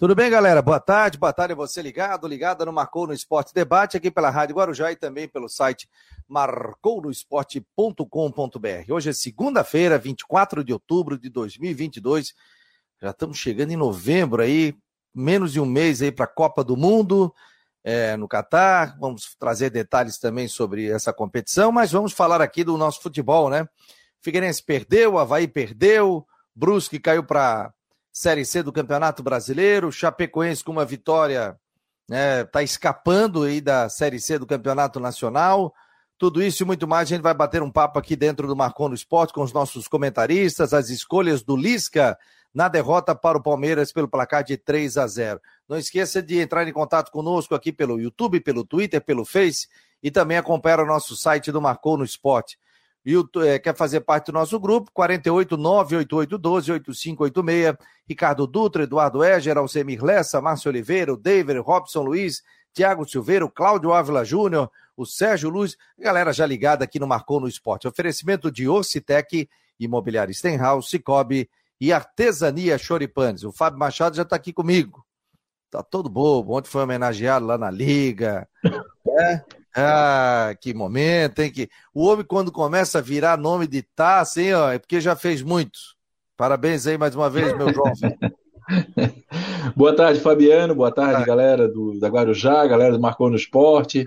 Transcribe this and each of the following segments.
Tudo bem, galera? Boa tarde, boa tarde a você ligado, ligada no Marcou no Esporte Debate, aqui pela Rádio Guarujá e também pelo site marcounoesporte.com.br. Hoje é segunda-feira, 24 de outubro de 2022. Já estamos chegando em novembro aí, menos de um mês aí para a Copa do Mundo é, no Catar. Vamos trazer detalhes também sobre essa competição, mas vamos falar aqui do nosso futebol, né? Figueirense perdeu, Havaí perdeu, Brusque caiu para Série C do Campeonato Brasileiro, Chapecoense com uma vitória, né, tá escapando aí da Série C do Campeonato Nacional. Tudo isso e muito mais, a gente vai bater um papo aqui dentro do Marcon no Esporte com os nossos comentaristas, as escolhas do Lisca na derrota para o Palmeiras pelo placar de 3 a 0. Não esqueça de entrar em contato conosco aqui pelo YouTube, pelo Twitter, pelo Face e também acompanhar o nosso site do Marcou no Esporte. YouTube, é, quer fazer parte do nosso grupo, 48988128586, Ricardo Dutra, Eduardo Eger, Alcemir Lessa, Márcio Oliveira, o David, Robson Luiz, Tiago Silveira, Cláudio Ávila Júnior, o Sérgio Luz, galera já ligada aqui no Marcou no Esporte. Oferecimento de Ocitec, Imobiliário Stenhouse, Cicobi e Artesania Choripanes. O Fábio Machado já está aqui comigo. Tá todo bobo. Ontem foi homenageado lá na Liga. né? Ah, que momento, hein? Que... O homem, quando começa a virar nome de tá, assim, ó, é porque já fez muito. Parabéns aí mais uma vez, meu jovem. Boa tarde, Fabiano. Boa tarde, ah. galera do, da Guarujá, galera do Marcou no Esporte.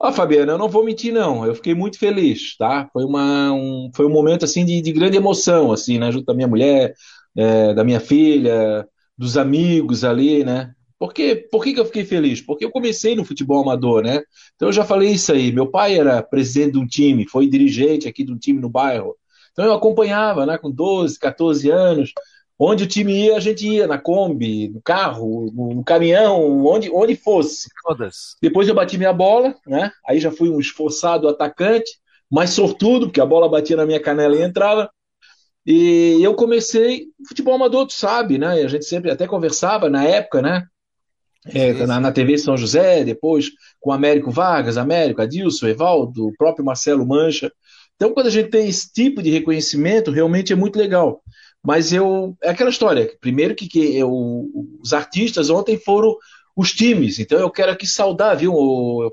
Ó, Fabiano, eu não vou mentir, não. Eu fiquei muito feliz, tá? Foi, uma, um, foi um momento, assim, de, de grande emoção, assim, né? Junto da minha mulher, é, da minha filha, dos amigos ali, né? Por, quê? Por que, que eu fiquei feliz? Porque eu comecei no futebol amador, né? Então eu já falei isso aí. Meu pai era presidente de um time, foi dirigente aqui de um time no bairro. Então eu acompanhava, né, com 12, 14 anos. Onde o time ia, a gente ia, na Kombi, no carro, no, caminhão, onde, onde fosse. Todas. Depois eu bati minha bola, né? Aí já fui um esforçado atacante, mais sortudo, porque a bola batia na minha canela e entrava. E eu comecei futebol amador, tu sabe, né? A gente sempre até conversava na época, né? É, na, na, TV São José, depois com Américo Vargas, Américo, Adilson, Evaldo, o próprio Marcelo Mancha. Então, quando a gente tem esse tipo de reconhecimento, realmente é muito legal. Mas eu. É aquela história. Primeiro que, que eu, os artistas ontem foram os times. Então eu quero aqui saudar, viu,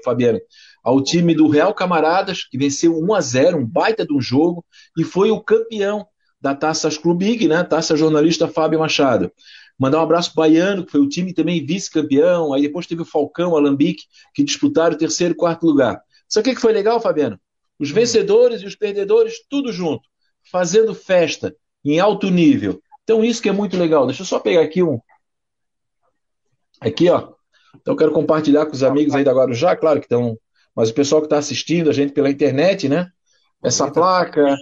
Fabiano? Ao time do Real Camaradas, que venceu 1 a 0 um baita de um jogo, e foi o campeão da Taças Clube Big, né? Taça jornalista Fábio Machado. Mandar um abraço para o Baiano, que foi o time também vice-campeão. Aí depois teve o Falcão, Alambique, que disputaram o terceiro e quarto lugar. Sabe o que foi legal, Fabiano? Os vencedores e os perdedores, tudo junto, fazendo festa em alto nível. Então, isso que é muito legal. Deixa eu só pegar aqui um. Aqui, ó. Então, eu quero compartilhar com os amigos aí da Guarujá, claro que estão. Mas o pessoal que está assistindo a gente pela internet, né? Essa Bonita placa.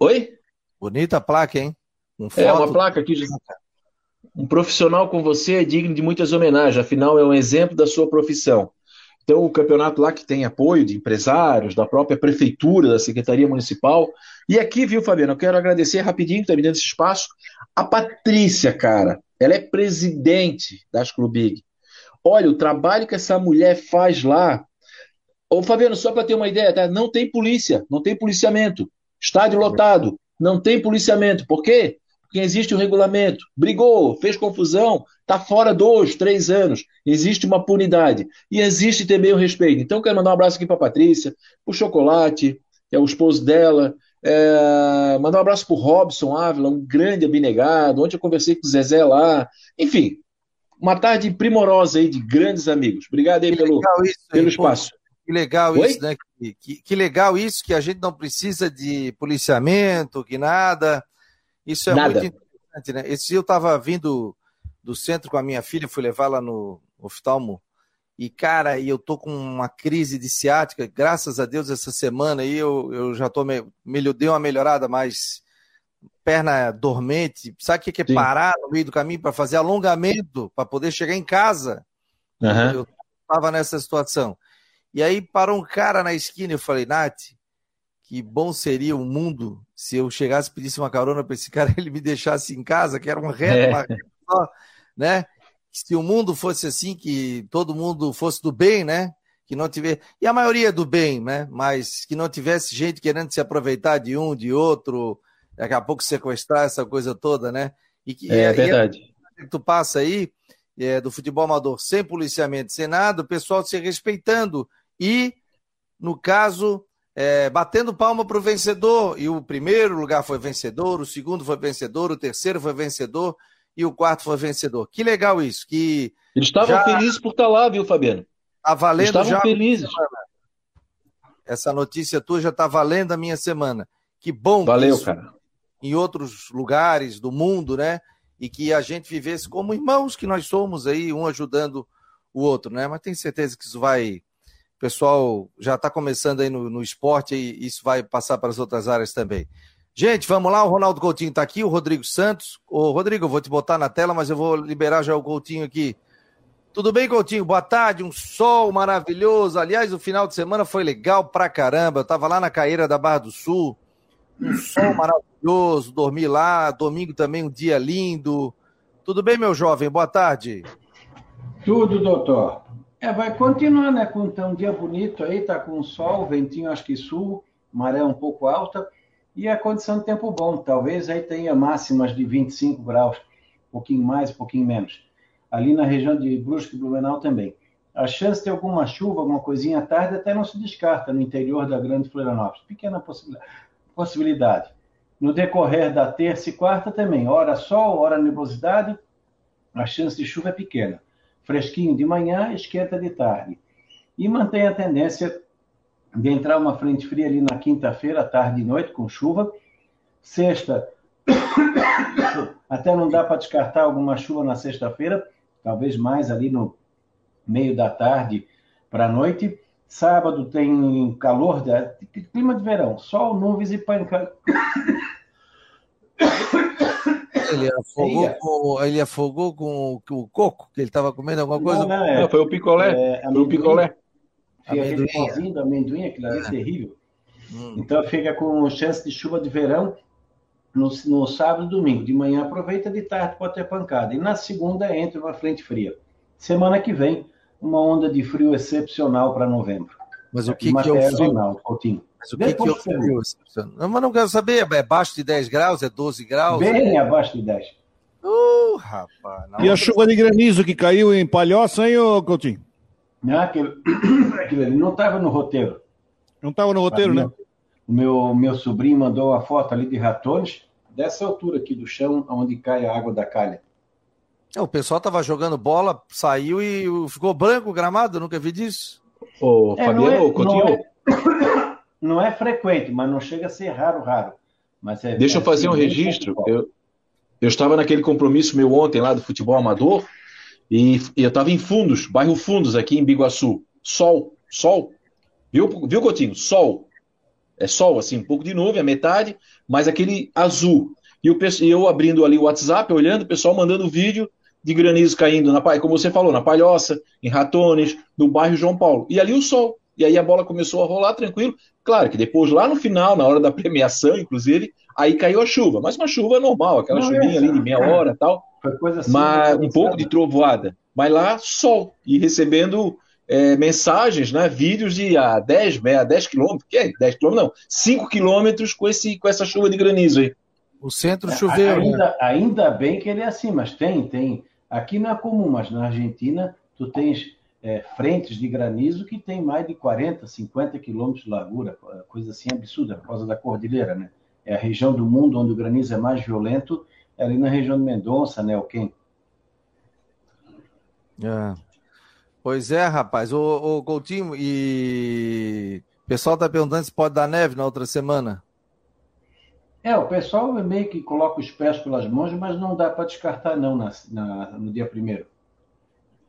Oi? Bonita placa, hein? É, uma placa aqui de um profissional com você é digno de muitas homenagens, afinal é um exemplo da sua profissão. Então, o campeonato lá que tem apoio de empresários, da própria prefeitura, da Secretaria Municipal. E aqui, viu, Fabiano, eu quero agradecer rapidinho, que está me dando esse espaço, a Patrícia, cara. Ela é presidente da Asclubig. Olha, o trabalho que essa mulher faz lá. Ô, Fabiano, só para ter uma ideia, tá? não tem polícia, não tem policiamento. Estádio lotado, não tem policiamento. Por quê? Porque existe um regulamento. Brigou, fez confusão, está fora dois, três anos. Existe uma punidade. E existe também o respeito. Então, quero mandar um abraço aqui para a Patrícia, para o Chocolate, que é o esposo dela. É, mandar um abraço para o Robson Ávila, um grande abnegado. Ontem eu conversei com o Zezé lá. Enfim, uma tarde primorosa aí de grandes amigos. Obrigado aí pelo, isso, pelo espaço. Que legal Oi? isso, né? Que, que, que, legal isso, que a gente não precisa de policiamento, que nada. Isso é Nada. muito interessante, né? Esse dia eu estava vindo do centro com a minha filha, fui levá-la no oftalmo. E, cara, eu tô com uma crise de ciática. Graças a Deus, essa semana aí eu, eu já tô me, me, dei uma melhorada, mas perna dormente. Sabe o que é parar no meio do caminho para fazer alongamento, para poder chegar em casa? Uhum. Eu estava nessa situação. E aí parou um cara na esquina e eu falei, Nath, que bom seria o mundo se eu chegasse e pedisse uma carona para esse cara ele me deixasse em casa, que era um reto, é. só, né? Se o mundo fosse assim, que todo mundo fosse do bem, né? Que não tivesse. E a maioria do bem, né? Mas que não tivesse gente querendo se aproveitar de um, de outro, daqui a pouco sequestrar essa coisa toda, né? E que, é, é verdade. E tu passa aí, é, do futebol amador sem policiamento, sem nada, o pessoal se respeitando e, no caso, é, batendo palma para o vencedor. E o primeiro lugar foi vencedor, o segundo foi vencedor, o terceiro foi vencedor e o quarto foi vencedor. Que legal isso. Que Eles estavam já... felizes por estar lá, viu, Fabiano? Está valendo Eles estavam já. felizes. Essa notícia tua já está valendo a minha semana. Que bom Valeu, que cara. em outros lugares do mundo, né? E que a gente vivesse como irmãos que nós somos aí, um ajudando o outro, né? Mas tenho certeza que isso vai. O pessoal já está começando aí no, no esporte e isso vai passar para as outras áreas também. Gente, vamos lá, o Ronaldo Coutinho está aqui, o Rodrigo Santos. Ô, Rodrigo, eu vou te botar na tela, mas eu vou liberar já o Coutinho aqui. Tudo bem, Coutinho? Boa tarde, um sol maravilhoso. Aliás, o final de semana foi legal pra caramba. Eu tava lá na Caeira da Barra do Sul, um sol maravilhoso, dormi lá, domingo também um dia lindo. Tudo bem, meu jovem? Boa tarde. Tudo, doutor. É, vai continuar, né? Com um dia bonito aí, tá com sol, ventinho acho que sul, maré um pouco alta e a condição de tempo bom. Talvez aí tenha máximas de 25 graus, um pouquinho mais, um pouquinho menos. Ali na região de Brusque e Blumenau também. A chance de alguma chuva, alguma coisinha à tarde, até não se descarta no interior da Grande Florianópolis. Pequena possibilidade. No decorrer da terça e quarta também, hora sol, hora nebulosidade, a chance de chuva é pequena. Fresquinho de manhã, esquenta de tarde. E mantém a tendência de entrar uma frente fria ali na quinta-feira, tarde e noite, com chuva. Sexta, até não dá para descartar alguma chuva na sexta-feira, talvez mais ali no meio da tarde para a noite. Sábado tem calor, clima de verão, sol, nuvens e pancada. Ele afogou, com, ele afogou com, com o coco, que ele estava comendo alguma coisa? Não, não, é, não, foi o picolé. É, foi o picolé. Fica aquele pozinho do amendoim, aquilo ali é terrível. Hum. Então fica com chance de chuva de verão no, no sábado e domingo. De manhã aproveita, de tarde pode ter pancada. E na segunda entra uma frente fria. Semana que vem, uma onda de frio excepcional para novembro. Mas o que, que é frio? Coutinho. Mas o que, que é o frio excepcional? Não, mas não quero saber, é abaixo de 10 graus, é 12 graus? Bem abaixo de 10. Uh, rapaz. E a chuva de granizo que caiu em Palhoça, hein, ô Coutinho? Não, aquilo, aquilo ali não estava no roteiro. Não estava no roteiro, né? O meu, meu sobrinho mandou a foto ali de ratones, dessa altura aqui do chão, onde cai a água da calha. É, o pessoal estava jogando bola, saiu e ficou branco o gramado, eu nunca vi disso. Ô, é, Fabiano, não é, Coutinho. Não é, não é, frequente, mas não chega a ser raro, raro. Mas é, Deixa eu fazer um registro. Eu, eu estava naquele compromisso meu ontem lá do futebol amador e, e eu estava em Fundos, bairro Fundos, aqui em Biguaçu. Sol, sol. Viu, viu, Coutinho? Sol. É sol, assim, um pouco de nuvem, a metade, mas aquele azul. E o, eu abrindo ali o WhatsApp, olhando, o pessoal mandando vídeo de granizo caindo, na, como você falou, na Palhoça, em Ratones, no bairro João Paulo. E ali o sol. E aí a bola começou a rolar tranquilo. Claro que depois, lá no final, na hora da premiação, inclusive, aí caiu a chuva. Mas uma chuva normal, aquela Não, chuvinha é, ali de meia hora e tal. Foi coisa assim. Mas, um pouco de trovoada. Mas lá, sol. E recebendo é, mensagens, né, vídeos de a 10, a 10 quilômetros, que é 10 quilômetros, não, 5 quilômetros com, esse, com essa chuva de granizo aí. O centro choveu. Ainda, né? ainda bem que ele é assim, mas tem, tem. Aqui não é comum, mas na Argentina tu tens é, frentes de granizo que tem mais de 40, 50 quilômetros de largura, coisa assim absurda, por causa da cordilheira, né? É a região do mundo onde o granizo é mais violento, é ali na região de Mendonça, Neuquén. É. Pois é, rapaz. O, o Coutinho, e o pessoal tá perguntando se pode dar neve na outra semana. É, o pessoal meio que coloca os pés pelas mãos, mas não dá para descartar não na, na, no dia primeiro.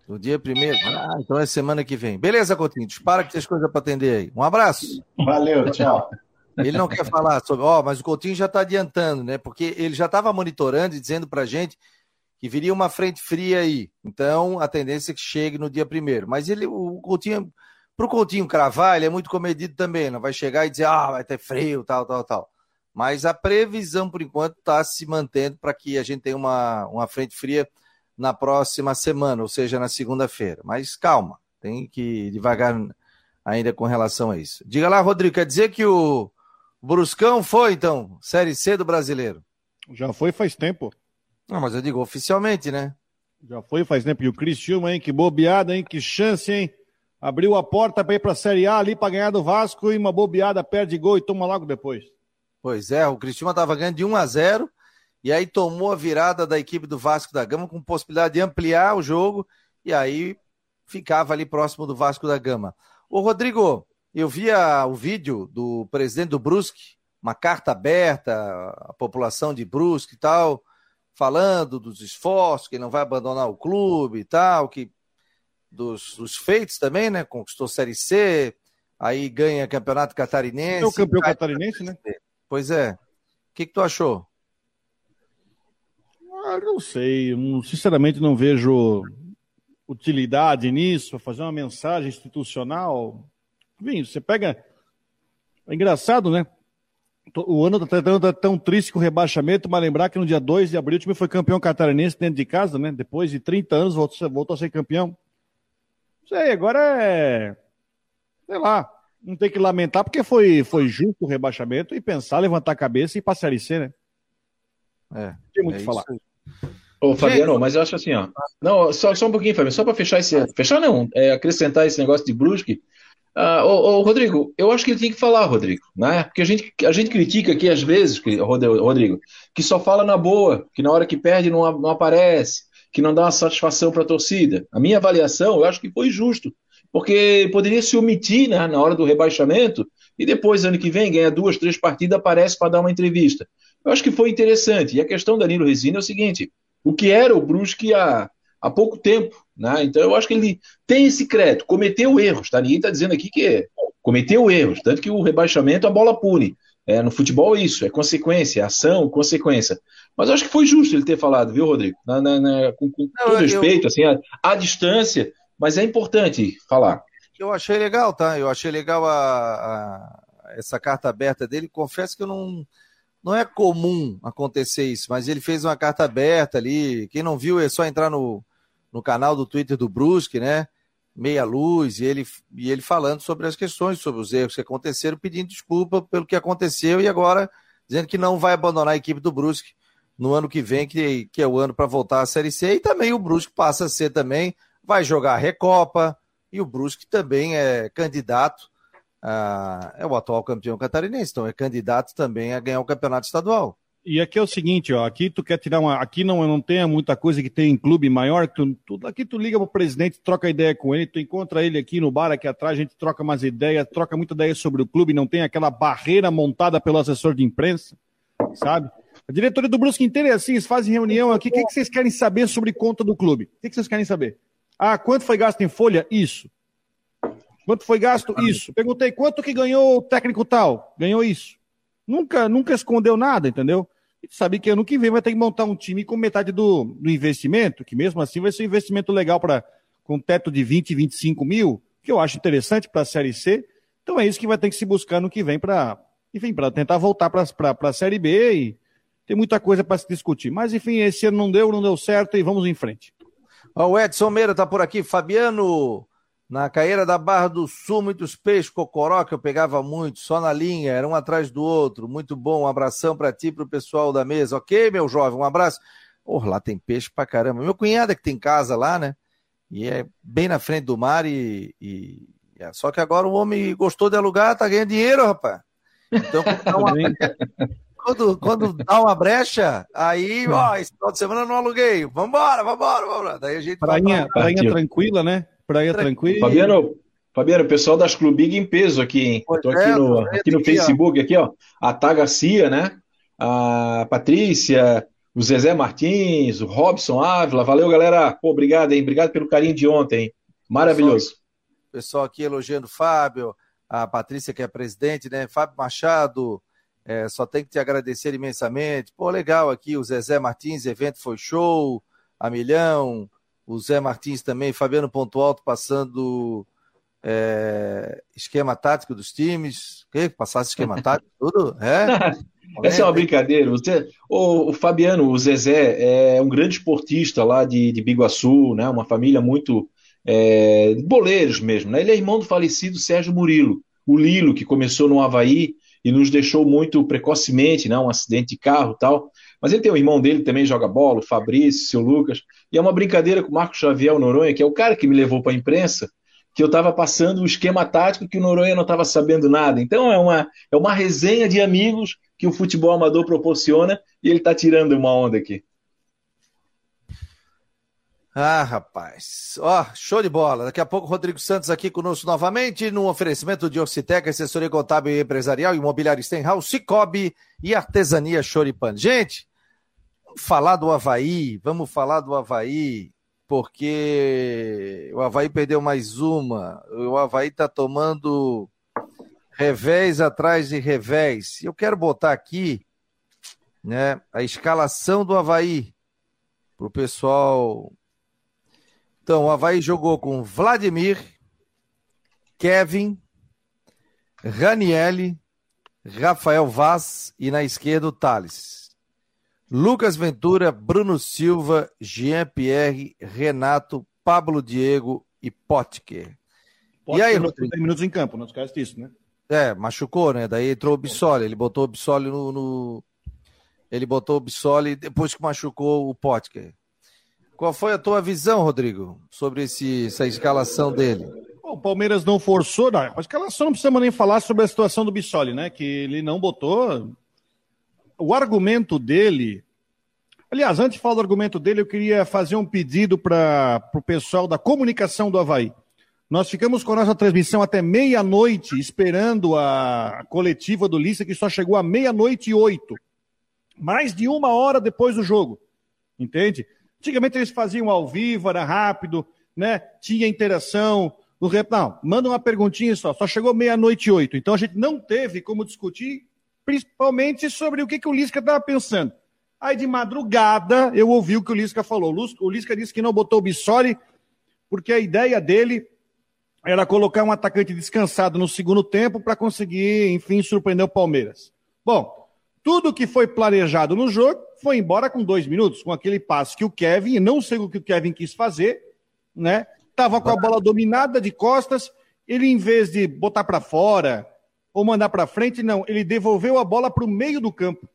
No dia primeiro? Ah, então é semana que vem. Beleza, Coutinho, dispara que tem coisas para atender aí. Um abraço. Valeu, tchau. Ele não quer falar sobre. Ó, oh, mas o Coutinho já está adiantando, né? Porque ele já estava monitorando e dizendo para gente que viria uma frente fria aí. Então, a tendência é que chegue no dia primeiro. Mas ele, o Coutinho, para o Coutinho cravar, ele é muito comedido também. Não vai chegar e dizer, ah, vai ter frio, tal, tal, tal. Mas a previsão, por enquanto, está se mantendo para que a gente tenha uma, uma frente fria na próxima semana, ou seja, na segunda-feira. Mas calma, tem que ir devagar ainda com relação a isso. Diga lá, Rodrigo, quer dizer que o Bruscão foi, então, Série C do brasileiro? Já foi faz tempo. Não, mas eu digo oficialmente, né? Já foi faz tempo. E o Cristiano, hein? Que bobeada, hein? Que chance, hein? Abriu a porta para ir para a Série A ali para ganhar do Vasco e uma bobeada perde gol e toma logo depois. Pois é, o Cristiano estava ganhando de 1 a 0 e aí tomou a virada da equipe do Vasco da Gama com possibilidade de ampliar o jogo e aí ficava ali próximo do Vasco da Gama. Ô Rodrigo, eu via o vídeo do presidente do Brusque, uma carta aberta à população de Brusque e tal, falando dos esforços, que não vai abandonar o clube e tal, que dos, dos feitos também, né? Conquistou Série C, aí ganha Campeonato Catarinense. É o campeão catarinense, né? Pois é. O que, que tu achou? Ah, não sei, sinceramente não vejo utilidade nisso, fazer uma mensagem institucional. Vim, você pega. É engraçado, né? O ano está tão, tá tão triste com o rebaixamento, mas lembrar que no dia 2 de abril o time foi campeão catarinense dentro de casa, né? Depois de 30 anos voltou, a ser campeão. Sei, agora é. Sei lá. Não tem que lamentar porque foi, foi justo o rebaixamento e pensar, levantar a cabeça e passar a C, né? É. Não tem muito é falar. Ô, Fabiano, mas eu acho assim, ó. Não, só, só um pouquinho, Fabiano, só para fechar esse. Fechar não, é, acrescentar esse negócio de Brusque. Ah, ô, ô, Rodrigo, eu acho que ele tem que falar, Rodrigo, né? Porque a gente, a gente critica aqui às vezes, Rodrigo, que só fala na boa, que na hora que perde não, não aparece, que não dá uma satisfação para a torcida. A minha avaliação, eu acho que foi justo, porque poderia se omitir né, na hora do rebaixamento e depois, ano que vem, ganha duas, três partidas, aparece para dar uma entrevista. Eu acho que foi interessante. E a questão da Danilo Resina é o seguinte: o que era o Brusque há, há pouco tempo. Né? Então eu acho que ele tem esse crédito, cometeu erros, tá? Ninguém está dizendo aqui que é, cometeu erros, tanto que o rebaixamento a bola pune. É, no futebol é isso, é consequência, é ação, consequência. Mas eu acho que foi justo ele ter falado, viu, Rodrigo? Na, na, na, com, com Não, todo respeito, eu... assim, à, à, distância, mas é importante falar. Eu achei legal, tá? Eu achei legal a, a, essa carta aberta dele. Confesso que eu não não é comum acontecer isso, mas ele fez uma carta aberta ali. Quem não viu é só entrar no, no canal do Twitter do Brusque, né? Meia luz, e ele, e ele falando sobre as questões, sobre os erros que aconteceram, pedindo desculpa pelo que aconteceu e agora dizendo que não vai abandonar a equipe do Brusque no ano que vem, que, que é o ano para voltar à Série C. E também o Brusque passa a ser também, vai jogar a Recopa, e o Brusque também é candidato ah, é o atual campeão catarinense, então é candidato também a ganhar o campeonato estadual. E aqui é o seguinte, ó, aqui tu quer tirar uma, aqui não não tem muita coisa que tem em clube maior, tu, tu, aqui tu liga pro presidente, troca ideia com ele, tu encontra ele aqui no bar aqui atrás, a gente troca umas ideias, troca muita ideia sobre o clube, não tem aquela barreira montada pelo assessor de imprensa, sabe? A diretoria do Brusque inteira é assim, eles fazem reunião aqui, o que, que vocês querem saber sobre conta do clube? O que, que vocês querem saber? Ah, quanto foi gasto em folha? Isso. Quanto foi gasto? Isso. Perguntei quanto que ganhou o técnico tal? Ganhou isso. Nunca, nunca escondeu nada, entendeu? E sabe que ano que vem vai ter que montar um time com metade do, do investimento, que mesmo assim vai ser um investimento legal para com teto de 20, 25 mil, que eu acho interessante para a Série C. Então é isso que vai ter que se buscar no que vem para, enfim, para tentar voltar para a Série B e tem muita coisa para se discutir. Mas enfim, esse ano não deu, não deu certo e vamos em frente. O Edson Meira está por aqui. Fabiano na caeira da Barra do Sul, muitos peixes, cocoró, que eu pegava muito, só na linha, era um atrás do outro. Muito bom, um abração para ti e para o pessoal da mesa. Ok, meu jovem, um abraço. Oh, lá tem peixe pra caramba. Meu cunhado é que tem casa lá, né? E é bem na frente do mar e, e... É. só que agora o homem gostou de alugar, tá ganhando dinheiro, rapaz. Então, uma... quando, quando dá uma brecha, aí, ó, esse final de semana eu não aluguei. Vambora, vambora, vambora. Daí a gente prainha, prainha tranquila, né? Praia tranquila. Fabiano, Fabiano, pessoal das Clubig em peso aqui, hein? Estou aqui é, no, aqui no Facebook, aqui, ó. A Tá Garcia, né? A Patrícia, o Zezé Martins, o Robson Ávila. Valeu, galera. Pô, obrigado, hein? Obrigado pelo carinho de ontem. Maravilhoso. Pessoal, pessoal aqui elogiando o Fábio, a Patrícia, que é presidente, né? Fábio Machado, é, só tem que te agradecer imensamente. Pô, legal aqui, o Zezé Martins, evento foi show, a milhão o Zé Martins também, Fabiano Ponto Alto passando é, esquema tático dos times. O quê? Passasse esquema tático, tudo? É? Essa é uma brincadeira. Você, o, o, Fabiano, o Zezé, é um grande esportista lá de, de Biguaçu, né? uma família muito. É, boleiros mesmo. Né? Ele é irmão do falecido Sérgio Murilo, o Lilo, que começou no Havaí e nos deixou muito precocemente, né? um acidente de carro tal. Mas ele tem o irmão dele também joga bola, o Fabrício, o seu Lucas. E é uma brincadeira com o Marco Xavier Noronha, que é o cara que me levou para a imprensa, que eu estava passando o esquema tático que o Noronha não estava sabendo nada. Então é uma, é uma resenha de amigos que o futebol amador proporciona e ele está tirando uma onda aqui. Ah, rapaz. Ó, oh, show de bola. Daqui a pouco Rodrigo Santos aqui conosco novamente no oferecimento de Ocitec, assessoria contábil e empresarial, imobiliário Stenhouse, Cicobi e artesania Choripan. Gente, vamos falar do Havaí, vamos falar do Havaí, porque o Havaí perdeu mais uma. O Havaí tá tomando revés atrás de revés. Eu quero botar aqui, né, a escalação do Havaí pro pessoal então, o Havaí jogou com Vladimir, Kevin, Ranielli, Rafael Vaz e na esquerda o Thales. Lucas Ventura, Bruno Silva, Jean-Pierre, Renato, Pablo Diego e Potker. e aí, Rodrigo? 10 minutos em campo, não esquece disso, né? É, machucou, né? Daí entrou o Bissoli, ele botou o Bissoli no, no... Ele botou o Bissoli depois que machucou o Potker. Qual foi a tua visão, Rodrigo, sobre esse, essa escalação dele? O Palmeiras não forçou, não. A escalação não precisamos nem falar sobre a situação do Bissoli, né? Que ele não botou. O argumento dele. Aliás, antes de falar do argumento dele, eu queria fazer um pedido para o pessoal da comunicação do Havaí. Nós ficamos com a nossa transmissão até meia-noite, esperando a coletiva do Lissa, que só chegou à meia-noite e oito. Mais de uma hora depois do jogo. Entende? Antigamente eles faziam ao vivo, era rápido, né? Tinha interação. No rep... Não, manda uma perguntinha só. Só chegou meia-noite e oito. Então a gente não teve como discutir, principalmente sobre o que, que o Lisca estava pensando. Aí de madrugada eu ouvi o que o Lisca falou. O Lisca disse que não botou o Bissoli porque a ideia dele era colocar um atacante descansado no segundo tempo para conseguir, enfim, surpreender o Palmeiras. Bom, tudo que foi planejado no jogo foi embora com dois minutos, com aquele passe que o Kevin, não sei o que o Kevin quis fazer, né? Tava com a bola dominada de costas, ele em vez de botar para fora ou mandar para frente, não, ele devolveu a bola para o meio do campo.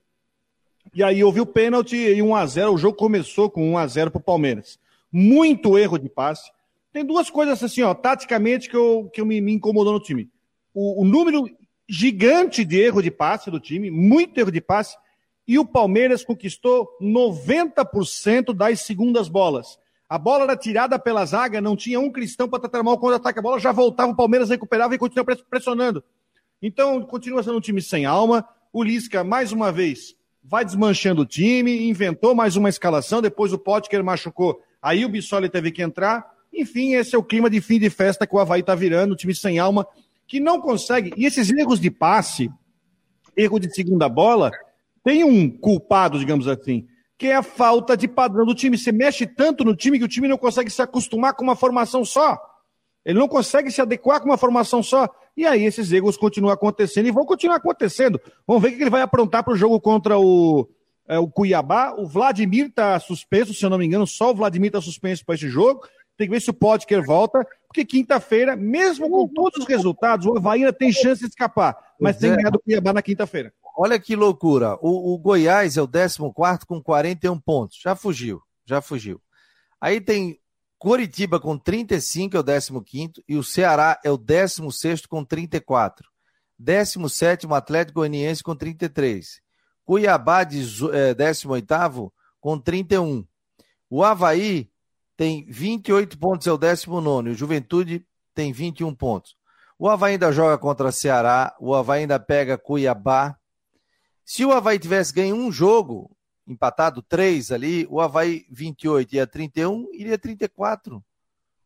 E aí houve o pênalti e 1 a 0 o jogo começou com 1 a 0 para o Palmeiras. Muito erro de passe. Tem duas coisas assim, ó, taticamente que eu, que eu me, me incomodou no time. O, o número gigante de erro de passe do time, muito erro de passe, e o Palmeiras conquistou 90% das segundas bolas. A bola era tirada pela zaga, não tinha um cristão para tratar mal quando ataque a bola, já voltava, o Palmeiras recuperava e continuava pressionando. Então, continua sendo um time sem alma. O Lisca, mais uma vez, vai desmanchando o time, inventou mais uma escalação, depois o Potker machucou, aí o Bissoli teve que entrar. Enfim, esse é o clima de fim de festa que o Havaí está virando, um time sem alma, que não consegue. E esses erros de passe, erro de segunda bola, tem um culpado, digamos assim, que é a falta de padrão do time. Você mexe tanto no time que o time não consegue se acostumar com uma formação só. Ele não consegue se adequar com uma formação só. E aí esses erros continuam acontecendo e vão continuar acontecendo. Vamos ver o que ele vai aprontar para o jogo contra o, é, o Cuiabá. O Vladimir está suspenso, se eu não me engano, só o Vladimir está suspenso para esse jogo. Tem que ver se o Podker volta, porque quinta-feira, mesmo com todos os resultados, o Havaí ainda tem chance de escapar, mas tem é. ganhado o Cuiabá na quinta-feira. Olha que loucura. O, o Goiás é o 14 com 41 pontos. Já fugiu, já fugiu. Aí tem Curitiba com 35, é o 15, e o Ceará é o 16 com 34. 17 Atlético Goianiense com 33. Cuiabá, 18 é, com 31. O Havaí tem 28 pontos, é o 19. O Juventude tem 21 pontos. O Havaí ainda joga contra Ceará, o Havaí ainda pega Cuiabá, se o Havaí tivesse ganho um jogo, empatado três ali, o Havaí 28 ia 31, iria 34.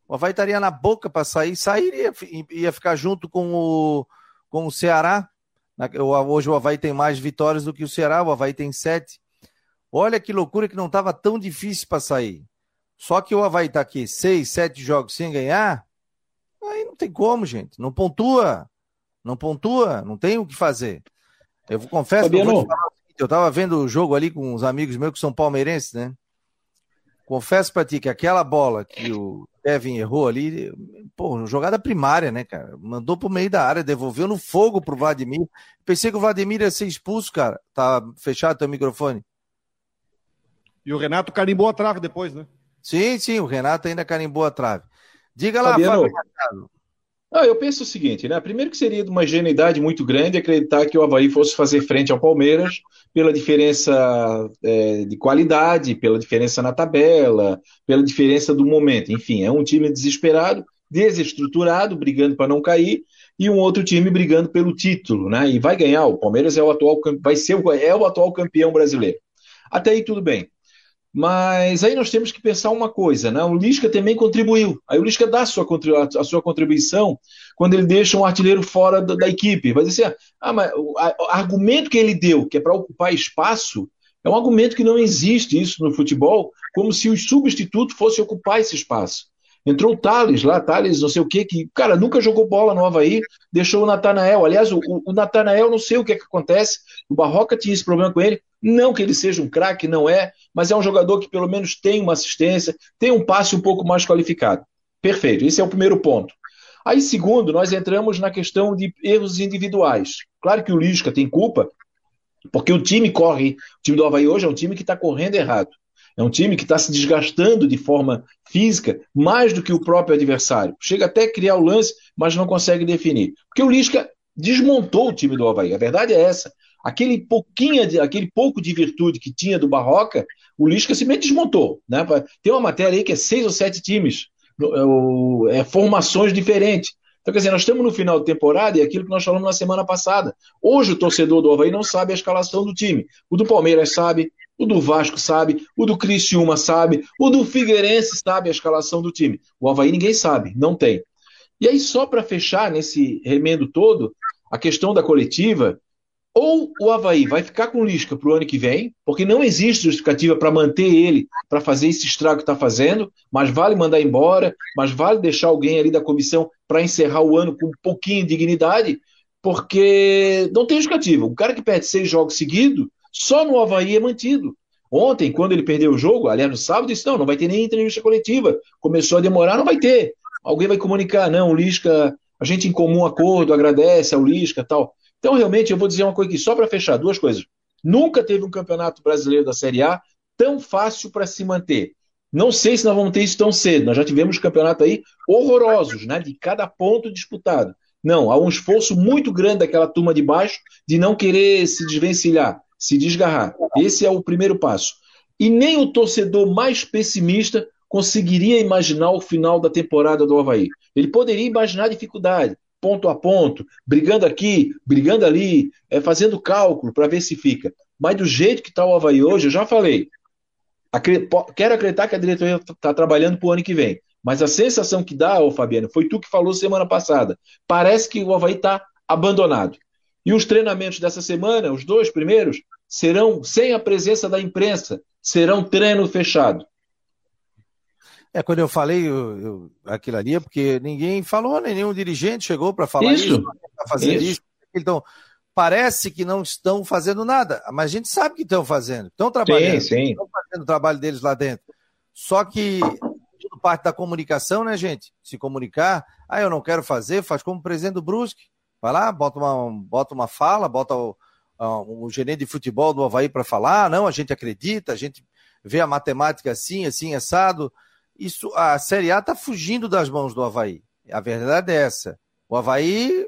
O Havaí estaria na boca para sair, sairia, ia ficar junto com o, com o Ceará. Hoje o Havaí tem mais vitórias do que o Ceará, o Havaí tem sete. Olha que loucura que não estava tão difícil para sair. Só que o Havaí está aqui seis, sete jogos sem ganhar, aí não tem como, gente. Não pontua. Não pontua, não tem o que fazer. Eu confesso Fabiano. que eu, vou eu tava vendo o jogo ali com uns amigos meus que são palmeirenses, né? Confesso pra ti que aquela bola que o Kevin errou ali, pô, jogada primária, né, cara? Mandou pro meio da área, devolveu no fogo pro Vladimir. Pensei que o Vladimir ia ser expulso, cara. Tá fechado teu microfone. E o Renato carimbou a trave depois, né? Sim, sim, o Renato ainda carimbou a trave. Diga lá, Fabiano. Fábio ah, eu penso o seguinte, né? Primeiro que seria de uma ingenuidade muito grande acreditar que o Havaí fosse fazer frente ao Palmeiras pela diferença é, de qualidade, pela diferença na tabela, pela diferença do momento. Enfim, é um time desesperado, desestruturado, brigando para não cair, e um outro time brigando pelo título, né? E vai ganhar. O Palmeiras é o atual, vai ser é o atual campeão brasileiro. Até aí tudo bem. Mas aí nós temos que pensar uma coisa, né? O Lisca também contribuiu. Aí o Lisca dá a sua, a sua contribuição quando ele deixa um artilheiro fora da, da equipe. Vai dizer assim, ah, mas o, argumento que ele deu, que é para ocupar espaço, é um argumento que não existe isso no futebol, como se o substituto fosse ocupar esse espaço. Entrou o Thales lá, Thales, não sei o quê, que, cara, nunca jogou bola no Havaí, deixou o Natanael. Aliás, o, o Natanael, não sei o que, é que acontece, o Barroca tinha esse problema com ele. Não que ele seja um craque, não é, mas é um jogador que pelo menos tem uma assistência, tem um passe um pouco mais qualificado. Perfeito, esse é o primeiro ponto. Aí, segundo, nós entramos na questão de erros individuais. Claro que o Lisca tem culpa, porque o time corre, o time do Havaí hoje é um time que está correndo errado. É um time que está se desgastando de forma física mais do que o próprio adversário. Chega até a criar o lance, mas não consegue definir. Porque o Lisca desmontou o time do Havaí. A verdade é essa. Aquele pouquinho, de, aquele pouco de virtude que tinha do Barroca, o Lisca simplesmente desmontou. Né? Tem uma matéria aí que é seis ou sete times, é, formações diferentes. Então, quer dizer, nós estamos no final de temporada e é aquilo que nós falamos na semana passada. Hoje o torcedor do Havaí não sabe a escalação do time. O do Palmeiras sabe, o do Vasco sabe, o do Criciúma sabe, o do Figueirense sabe a escalação do time. O Havaí ninguém sabe, não tem. E aí, só para fechar nesse remendo todo, a questão da coletiva, ou o Havaí vai ficar com o Lisca para o ano que vem, porque não existe justificativa para manter ele, para fazer esse estrago que está fazendo, mas vale mandar embora, mas vale deixar alguém ali da comissão para encerrar o ano com um pouquinho de dignidade, porque não tem justificativa. O cara que perde seis jogos seguidos, só no Havaí é mantido. Ontem, quando ele perdeu o jogo, aliás, no sábado, disse: não, não vai ter nem entrevista coletiva. Começou a demorar, não vai ter. Alguém vai comunicar, não, o Lisca, a gente em comum acordo, agradece ao Lisca tal. Então, realmente, eu vou dizer uma coisa aqui, só para fechar, duas coisas. Nunca teve um campeonato brasileiro da Série A tão fácil para se manter. Não sei se nós vamos ter isso tão cedo. Nós já tivemos campeonato aí horrorosos, né? De cada ponto disputado. Não, há um esforço muito grande daquela turma de baixo de não querer se desvencilhar se desgarrar. Esse é o primeiro passo. E nem o torcedor mais pessimista conseguiria imaginar o final da temporada do Havaí. Ele poderia imaginar dificuldade, ponto a ponto, brigando aqui, brigando ali, é, fazendo cálculo para ver se fica. Mas do jeito que está o Havaí hoje, eu já falei. Quero acreditar que a diretoria está trabalhando para o ano que vem. Mas a sensação que dá, ô Fabiano, foi tu que falou semana passada. Parece que o Havaí está abandonado. E os treinamentos dessa semana, os dois primeiros, serão sem a presença da imprensa, serão treino fechado. É, quando eu falei eu, eu, aquilo ali, é porque ninguém falou, né? nenhum dirigente chegou para falar isso, isso para fazer isso. isso. Então, parece que não estão fazendo nada, mas a gente sabe que estão fazendo, estão trabalhando, sim, sim. estão fazendo o trabalho deles lá dentro. Só que tudo parte da comunicação, né, gente? Se comunicar, ah, eu não quero fazer, faz como o presidente do Brusque. Vai lá, bota uma, bota uma fala, bota o, o gerente de futebol do Havaí para falar, não, a gente acredita, a gente vê a matemática assim, assim, assado. Isso, a Série A está fugindo das mãos do Havaí. A verdade é essa. O Havaí,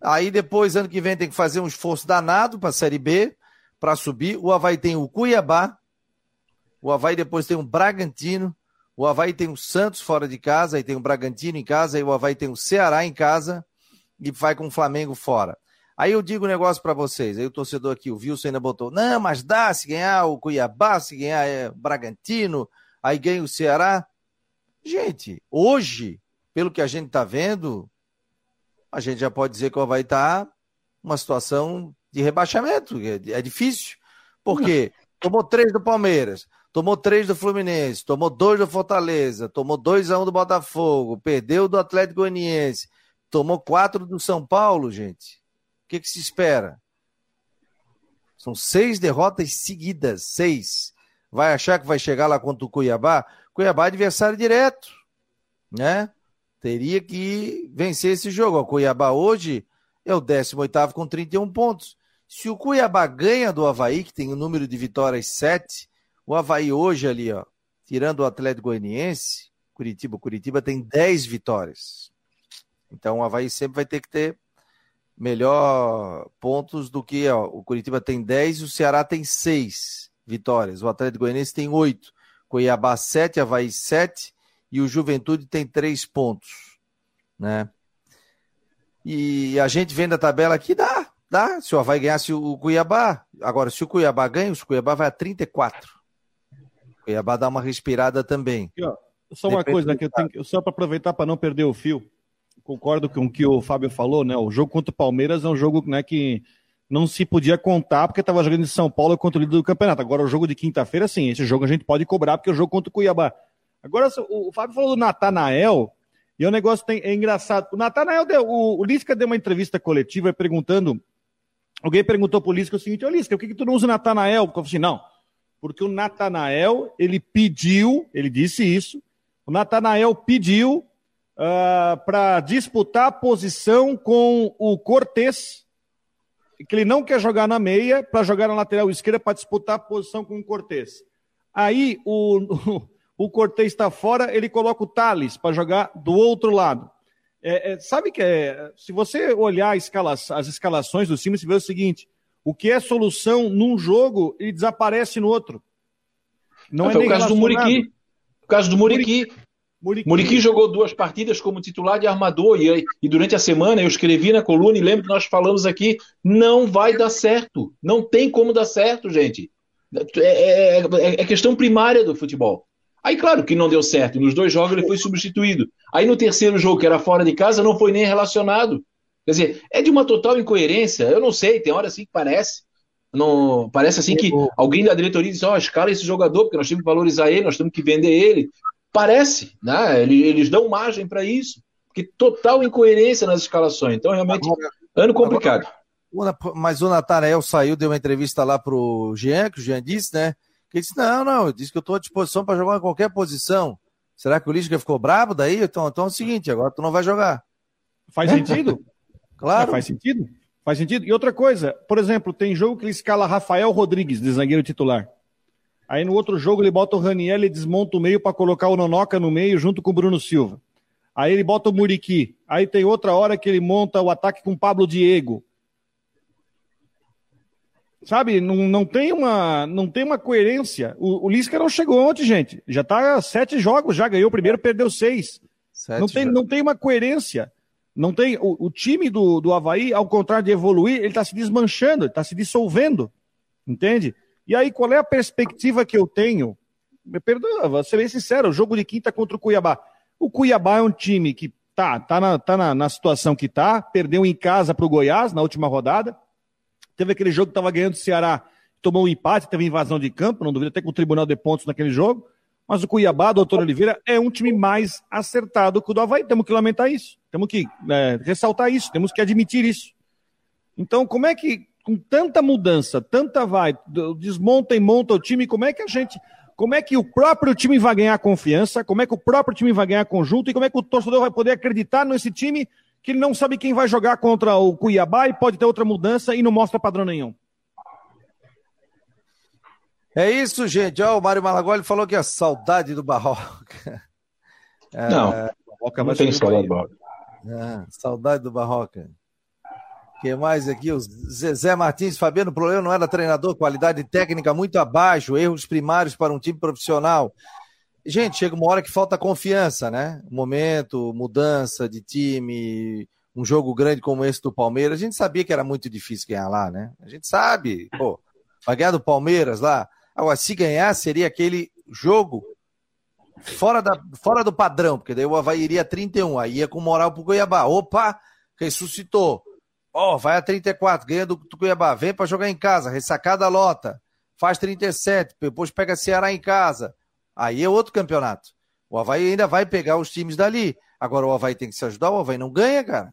aí depois, ano que vem, tem que fazer um esforço danado para a Série B, para subir. O Havaí tem o Cuiabá, o Havaí depois tem o Bragantino, o Havaí tem o Santos fora de casa, aí tem o Bragantino em casa, e o Havaí tem o Ceará em casa e vai com o Flamengo fora. Aí eu digo um negócio para vocês, aí o torcedor aqui, o Wilson ainda botou, não, mas dá se ganhar o Cuiabá, se ganhar é, Bragantino, aí ganha o Ceará. Gente, hoje, pelo que a gente está vendo, a gente já pode dizer que vai estar tá uma situação de rebaixamento, é, é difícil, porque tomou três do Palmeiras, tomou três do Fluminense, tomou dois do Fortaleza, tomou dois a um do Botafogo, perdeu do Atlético Goianiense, tomou quatro do São Paulo, gente. O que, que se espera? São seis derrotas seguidas, seis. Vai achar que vai chegar lá contra o Cuiabá? Cuiabá é adversário direto, né? Teria que vencer esse jogo. O Cuiabá hoje é o 18 com 31 pontos. Se o Cuiabá ganha do Havaí, que tem o um número de vitórias 7, o Havaí hoje ali, ó, tirando o Atlético Goianiense, Curitiba, Curitiba tem 10 vitórias. Então o Havaí sempre vai ter que ter melhor pontos do que ó, o Curitiba tem 10 e o Ceará tem 6 vitórias. O Atlético Goianiense tem 8, Cuiabá 7, Havaí 7 e o Juventude tem 3 pontos, né? E a gente vendo a tabela aqui, dá, dá. Se o Havaí ganhasse o Cuiabá, agora se o Cuiabá ganha, o Cuiabá vai a 34. O Cuiabá dá uma respirada também. Ó, só uma Depende coisa, que eu tenho, só para aproveitar para não perder o fio concordo com o que o Fábio falou, né? O jogo contra o Palmeiras é um jogo né, que não se podia contar porque estava jogando em São Paulo contra o líder do campeonato. Agora, o jogo de quinta-feira, sim, esse jogo a gente pode cobrar porque é o jogo contra o Cuiabá. Agora, o, Fábio falou do Natanael, e o negócio tem, é engraçado. O Natanael, deu, o, o Lisca deu uma entrevista coletiva perguntando. Alguém perguntou pro Lisca o seguinte: Ô Lisca, por que, que tu não usa o Natanael? Eu falei assim: não, porque o Natanael, ele pediu, ele disse isso, o Natanael pediu uh, ah, para disputar a posição com o Cortez, que ele não quer jogar na meia, para jogar na lateral esquerda para disputar a posição com o Cortez. Aí o, o, o Cortez está fora, ele coloca o Thales para jogar do outro lado. É, é, sabe que é, se você olhar escala, as escalações do time, você vê o seguinte: o que é solução num jogo, ele desaparece no outro. Não, não é o caso do Muriqui. O caso do Muriqui. Muriqui. Muriqui jogou duas partidas como titular de armador e, e, durante a semana eu escrevi na coluna e lembro que nós falamos aqui, não vai dar certo, não tem como dar certo, gente. É, é, é, é questão primária do futebol. Aí, claro que não deu certo, nos dois jogos ele foi substituído. Aí no terceiro jogo, que era fora de casa, não foi nem relacionado. Quer dizer, é de uma total incoerência. Eu não sei, tem hora assim que parece. Não, parece assim que alguém da diretoria diz: Ó, oh, escala esse jogador, porque nós temos que valorizar ele, nós temos que vender ele. Parece, né? Eles dão margem para isso, porque total incoerência nas escalações. Então, realmente, ano complicado. Mas o Natanael saiu, deu uma entrevista lá pro Jean, que o Jean disse, né? Que ele disse: não, não, disse que eu estou à disposição para jogar em qualquer posição. Será que o Lisca ficou bravo daí? Então, então é o seguinte, agora tu não vai jogar. Faz sentido? claro. É, faz sentido? Faz sentido. E outra coisa, por exemplo, tem jogo que ele escala Rafael Rodrigues, de zagueiro titular. Aí no outro jogo ele bota o Raniel e desmonta o meio para colocar o Nonoca no meio junto com o Bruno Silva. Aí ele bota o Muriqui. Aí tem outra hora que ele monta o ataque com o Pablo Diego. Sabe, não, não, tem, uma, não tem uma coerência. O, o Lisca não chegou ontem, gente. Já tá sete jogos, já ganhou o primeiro, perdeu seis. Sete não, tem, não tem uma coerência. Não tem. O, o time do, do Havaí, ao contrário de evoluir, ele está se desmanchando, está se dissolvendo. Entende? E aí, qual é a perspectiva que eu tenho? Me perdoa, vou ser bem sincero, o jogo de quinta contra o Cuiabá. O Cuiabá é um time que tá, tá, na, tá na, na situação que tá, perdeu em casa para o Goiás na última rodada. Teve aquele jogo que estava ganhando o Ceará, tomou um empate, teve invasão de campo, não duvido até com o Tribunal de Pontos naquele jogo. Mas o Cuiabá, doutor Oliveira, é um time mais acertado que o do Havaí. Temos que lamentar isso. Temos que é, ressaltar isso. Temos que admitir isso. Então, como é que com tanta mudança, tanta vai, desmonta e monta o time, como é que a gente, como é que o próprio time vai ganhar confiança, como é que o próprio time vai ganhar conjunto e como é que o torcedor vai poder acreditar nesse time que ele não sabe quem vai jogar contra o Cuiabá e pode ter outra mudança e não mostra padrão nenhum. É isso, gente. Ó, o Mário Malagoli falou que é saudade do Barroca. É, não, Barroca não tem saudade do Barroca. É, saudade do Barroca que mais aqui? O Zezé Martins, Fabiano, o problema não era treinador, qualidade técnica muito abaixo, erros primários para um time profissional. Gente, chega uma hora que falta confiança, né? Momento, mudança de time, um jogo grande como esse do Palmeiras. A gente sabia que era muito difícil ganhar lá, né? A gente sabe, pô, vai do Palmeiras lá. Agora, se ganhar, seria aquele jogo fora, da, fora do padrão, porque daí o Havaí iria 31, aí ia com moral pro Goiabá. Opa, ressuscitou. Ó, oh, vai a 34, ganha do, do Cuiabá, vem para jogar em casa, ressacada lota, faz 37, depois pega Ceará em casa. Aí é outro campeonato. O Havaí ainda vai pegar os times dali. Agora o Havaí tem que se ajudar, o Havaí não ganha, cara.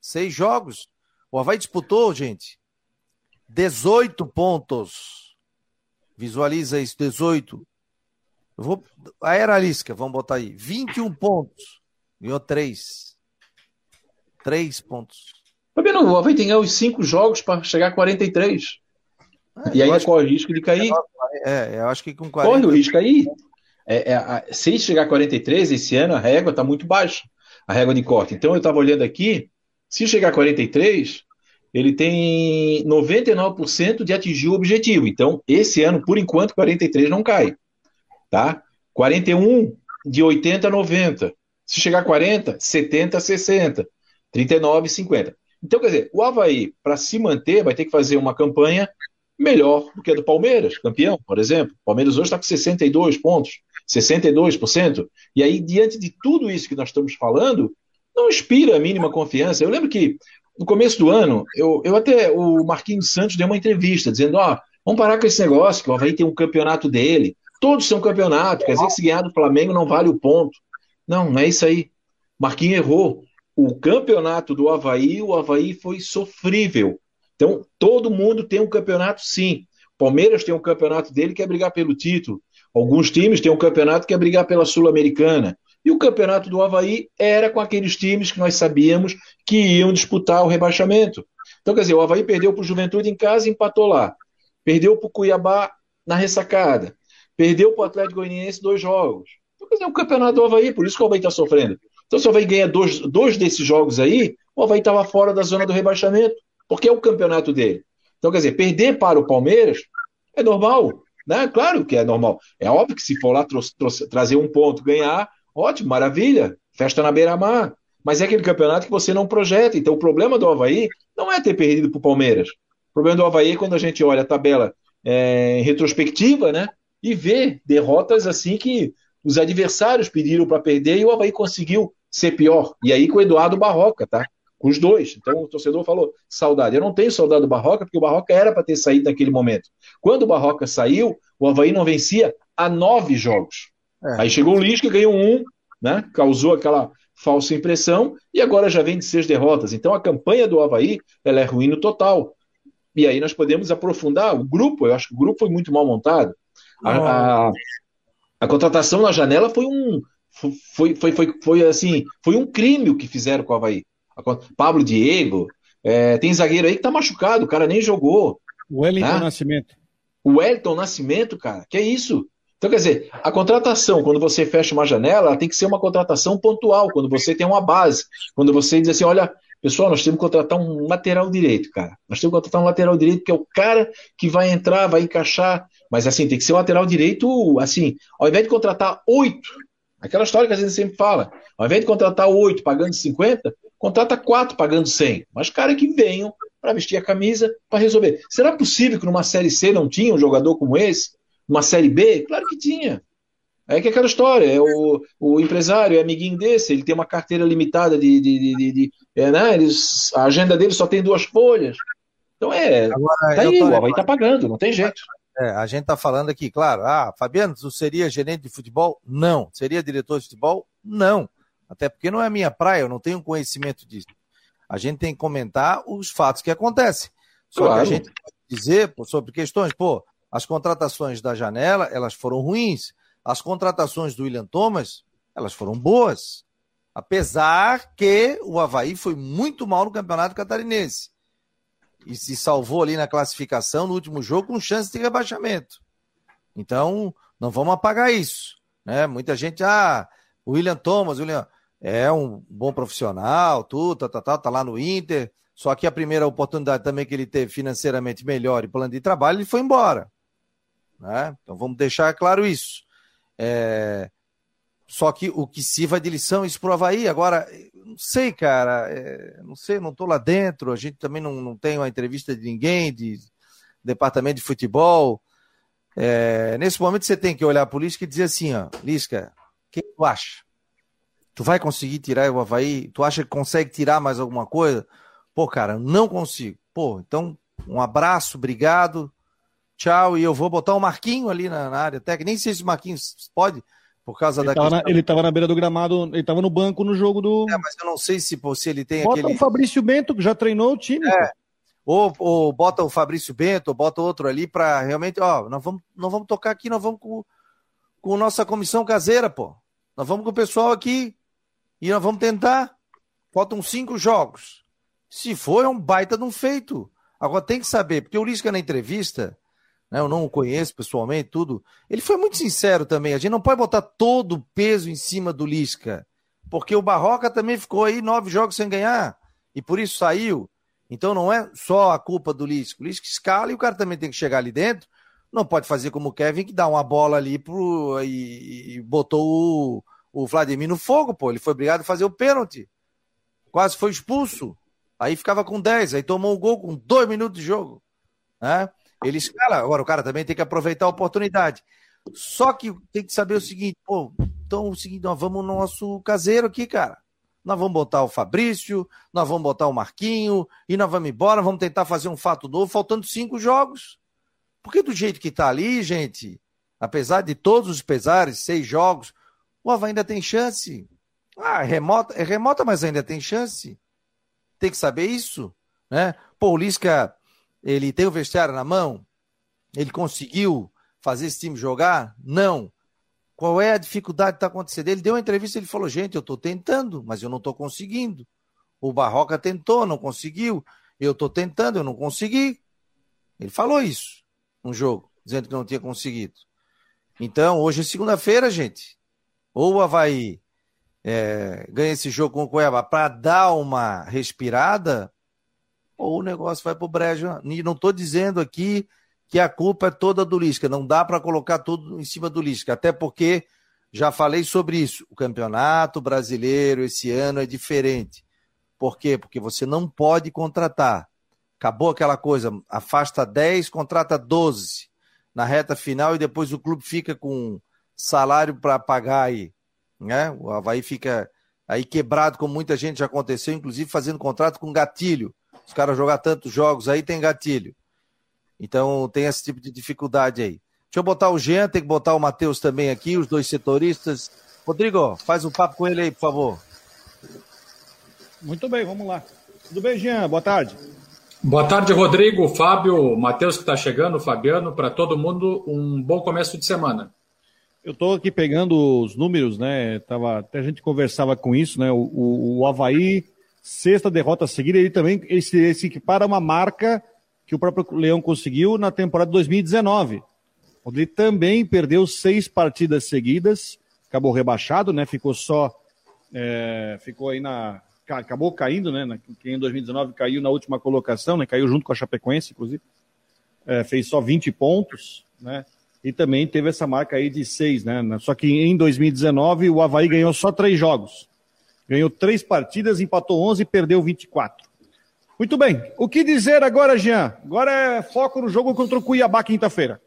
Seis jogos. O Havaí disputou, gente, 18 pontos. Visualiza isso, 18. Eu vou... A era Lisca, vamos botar aí. 21 pontos. Ganhou 3. 3 pontos. Fabiano, o Havaí tem os cinco jogos para chegar a 43. É, e ainda corre o risco de cair. É, eu acho que com 40... Corre o risco aí. é, é, se chegar a 43 esse ano, a régua está muito baixa, a régua de corte. Então eu estava olhando aqui, se chegar a 43, ele tem 99% de atingir o objetivo. Então, esse ano, por enquanto, 43 não cai. Tá? 41 de 80 a 90. Se chegar a 40, 70 a 60. 39 50. Então, quer dizer, o Havaí, para se manter, vai ter que fazer uma campanha melhor do que a do Palmeiras, campeão, por exemplo. O Palmeiras hoje está com 62 pontos, 62%. E aí, diante de tudo isso que nós estamos falando, não inspira a mínima confiança. Eu lembro que no começo do ano, eu, eu até, o Marquinhos Santos deu uma entrevista dizendo: ó, oh, vamos parar com esse negócio, que o Havaí tem um campeonato dele. Todos são campeonato, quer dizer que se ganhar do Flamengo não vale o ponto. Não, não é isso aí. Marquinhos errou o campeonato do Havaí, o Havaí foi sofrível. Então, todo mundo tem um campeonato, sim. Palmeiras tem um campeonato dele que é brigar pelo título. Alguns times têm um campeonato que é brigar pela Sul-Americana. E o campeonato do Havaí era com aqueles times que nós sabíamos que iam disputar o rebaixamento. Então, quer dizer, o Havaí perdeu para o Juventude em casa e empatou lá. Perdeu para o Cuiabá na ressacada. Perdeu para o Atlético Goianiense dois jogos. Então, quer dizer, o campeonato do Havaí, por isso que o Havaí está sofrendo. Então, se o Havaí ganha dois, dois desses jogos aí, o Havaí estava fora da zona do rebaixamento, porque é o campeonato dele. Então, quer dizer, perder para o Palmeiras é normal, né? Claro que é normal. É óbvio que se for lá trazer um ponto, ganhar, ótimo, maravilha, festa na beira-mar. Mas é aquele campeonato que você não projeta. Então, o problema do Havaí não é ter perdido para o Palmeiras. O problema do Havaí é quando a gente olha a tabela é, retrospectiva, né? E vê derrotas assim que os adversários pediram para perder e o Havaí conseguiu ser pior. E aí com o Eduardo Barroca, tá? Com os dois. Então o torcedor falou: saudade. Eu não tenho saudade do Barroca, porque o Barroca era para ter saído naquele momento. Quando o Barroca saiu, o Havaí não vencia há nove jogos. É. Aí chegou o Lisca, ganhou um, né? Causou aquela falsa impressão e agora já vem de seis derrotas. Então a campanha do Havaí ela é ruim no total. E aí nós podemos aprofundar o grupo. Eu acho que o grupo foi muito mal montado. A, a, a contratação na janela foi um foi, foi, foi, foi assim, foi um crime o que fizeram com o Havaí. Pablo Diego, é, tem zagueiro aí que tá machucado, o cara nem jogou. O Wellington né? Nascimento. O Wellington Nascimento, cara, que é isso? Então, quer dizer, a contratação, quando você fecha uma janela, ela tem que ser uma contratação pontual, quando você tem uma base. Quando você diz assim, olha, pessoal, nós temos que contratar um lateral direito, cara. Nós temos que contratar um lateral direito, que é o cara que vai entrar, vai encaixar, mas assim, tem que ser um lateral direito, assim, ao invés de contratar oito, aquela história que a gente sempre fala, ao invés de contratar oito pagando 50, contrata quatro pagando 100. Mas cara que venham para vestir a camisa para resolver. Será possível que numa Série C não tinha um jogador como esse? Numa Série B? Claro que tinha. É que é aquela história, é o, o empresário é amiguinho desse, ele tem uma carteira limitada de. de, de, de, de é, né? Eles, a agenda dele só tem duas folhas. Então é. Agora, tá aí, o Havaí tá pagando, não tem jeito. É, a gente está falando aqui, claro, ah, Fabiano, tu seria gerente de futebol? Não. Seria diretor de futebol? Não. Até porque não é minha praia, eu não tenho conhecimento disso. A gente tem que comentar os fatos que acontecem. Só claro. que a gente pode dizer sobre questões, pô, as contratações da janela, elas foram ruins. As contratações do William Thomas, elas foram boas. Apesar que o Havaí foi muito mal no Campeonato Catarinense e se salvou ali na classificação no último jogo com chance de rebaixamento. Então, não vamos apagar isso. Né? Muita gente, ah, William Thomas, William é um bom profissional, tudo, tá, tá, tá, tá lá no Inter. Só que a primeira oportunidade também que ele teve financeiramente melhor e plano de trabalho, ele foi embora. Né? Então vamos deixar claro isso. É... Só que o que sirva de lição isso pro Havaí. Agora, não sei, cara, é, não sei, não estou lá dentro, a gente também não, não tem uma entrevista de ninguém, de departamento de futebol. É, nesse momento você tem que olhar para o Lisca e dizer assim, ó, Lisca, o que tu acha? Tu vai conseguir tirar o Havaí? Tu acha que consegue tirar mais alguma coisa? Pô, cara, não consigo. Pô, então, um abraço, obrigado, tchau, e eu vou botar o um Marquinho ali na, na área técnica. Nem sei se o Marquinhos pode, por causa ele da tava na, Ele estava na beira do gramado, ele estava no banco no jogo do. É, mas eu não sei se, se ele tem bota aquele. o Fabrício Bento, que já treinou o time. É. Ou, ou bota o Fabrício Bento, ou bota outro ali para realmente, ó, nós vamos, nós vamos tocar aqui, nós vamos com, com nossa comissão caseira, pô. Nós vamos com o pessoal aqui e nós vamos tentar. Faltam cinco jogos. Se for, é um baita de um feito. Agora tem que saber, porque o Lisca na entrevista, né? Eu não o conheço pessoalmente, tudo. Ele foi muito sincero também. A gente não pode botar todo o peso em cima do Lisca, porque o Barroca também ficou aí nove jogos sem ganhar e por isso saiu. Então não é só a culpa do Lisca. O Lisca escala e o cara também tem que chegar ali dentro. Não pode fazer como o Kevin, que dá uma bola ali pro, e, e botou o, o Vladimir no fogo, pô. Ele foi obrigado a fazer o pênalti. Quase foi expulso. Aí ficava com 10, aí tomou o gol com dois minutos de jogo. Né? Ele escala. Agora, o cara também tem que aproveitar a oportunidade. Só que tem que saber o seguinte, pô, então o seguinte, nós vamos no nosso caseiro aqui, cara. Nós vamos botar o Fabrício, nós vamos botar o Marquinho, e nós vamos embora, vamos tentar fazer um fato novo, faltando cinco jogos. Porque do jeito que tá ali, gente, apesar de todos os pesares, seis jogos, o Havaí ainda tem chance. Ah, é remota, é remota, mas ainda tem chance. Tem que saber isso, né? Pô, o Lisca ele tem o vestiário na mão? Ele conseguiu fazer esse time jogar? Não. Qual é a dificuldade que está acontecendo? Ele deu uma entrevista ele falou: gente, eu estou tentando, mas eu não estou conseguindo. O Barroca tentou, não conseguiu. Eu estou tentando, eu não consegui. Ele falou isso no jogo, dizendo que não tinha conseguido. Então, hoje é segunda-feira, gente. Ou o Havaí é, ganha esse jogo com o Cuiabá para dar uma respirada, ou o negócio vai para o brejo. E não estou dizendo aqui que a culpa é toda do Lisca. Não dá para colocar tudo em cima do Lisca, até porque já falei sobre isso. O campeonato brasileiro esse ano é diferente. Por quê? Porque você não pode contratar. Acabou aquela coisa, afasta 10, contrata 12 na reta final e depois o clube fica com salário para pagar aí. Né? O Havaí fica aí quebrado, como muita gente já aconteceu, inclusive fazendo contrato com gatilho. Os caras jogar tantos jogos aí tem gatilho. Então tem esse tipo de dificuldade aí. Deixa eu botar o Jean, tem que botar o Matheus também aqui, os dois setoristas. Rodrigo, faz um papo com ele aí, por favor. Muito bem, vamos lá. Tudo bem, Jean? Boa tarde. Boa tarde, Rodrigo, Fábio, Matheus que está chegando, Fabiano, para todo mundo, um bom começo de semana. Eu estou aqui pegando os números, né? Tava, até a gente conversava com isso, né? O, o, o Havaí, sexta derrota seguida, ele também ele se, ele se equipara a uma marca que o próprio Leão conseguiu na temporada de 2019, onde ele também perdeu seis partidas seguidas, acabou rebaixado, né? Ficou só. É, ficou aí na. Acabou caindo, né? Que em 2019 caiu na última colocação, né? Caiu junto com a Chapecoense, inclusive. É, fez só 20 pontos, né? E também teve essa marca aí de seis, né? Só que em 2019 o Havaí ganhou só três jogos. Ganhou três partidas, empatou 11 e perdeu 24. Muito bem. O que dizer agora, Jean? Agora é foco no jogo contra o Cuiabá quinta-feira.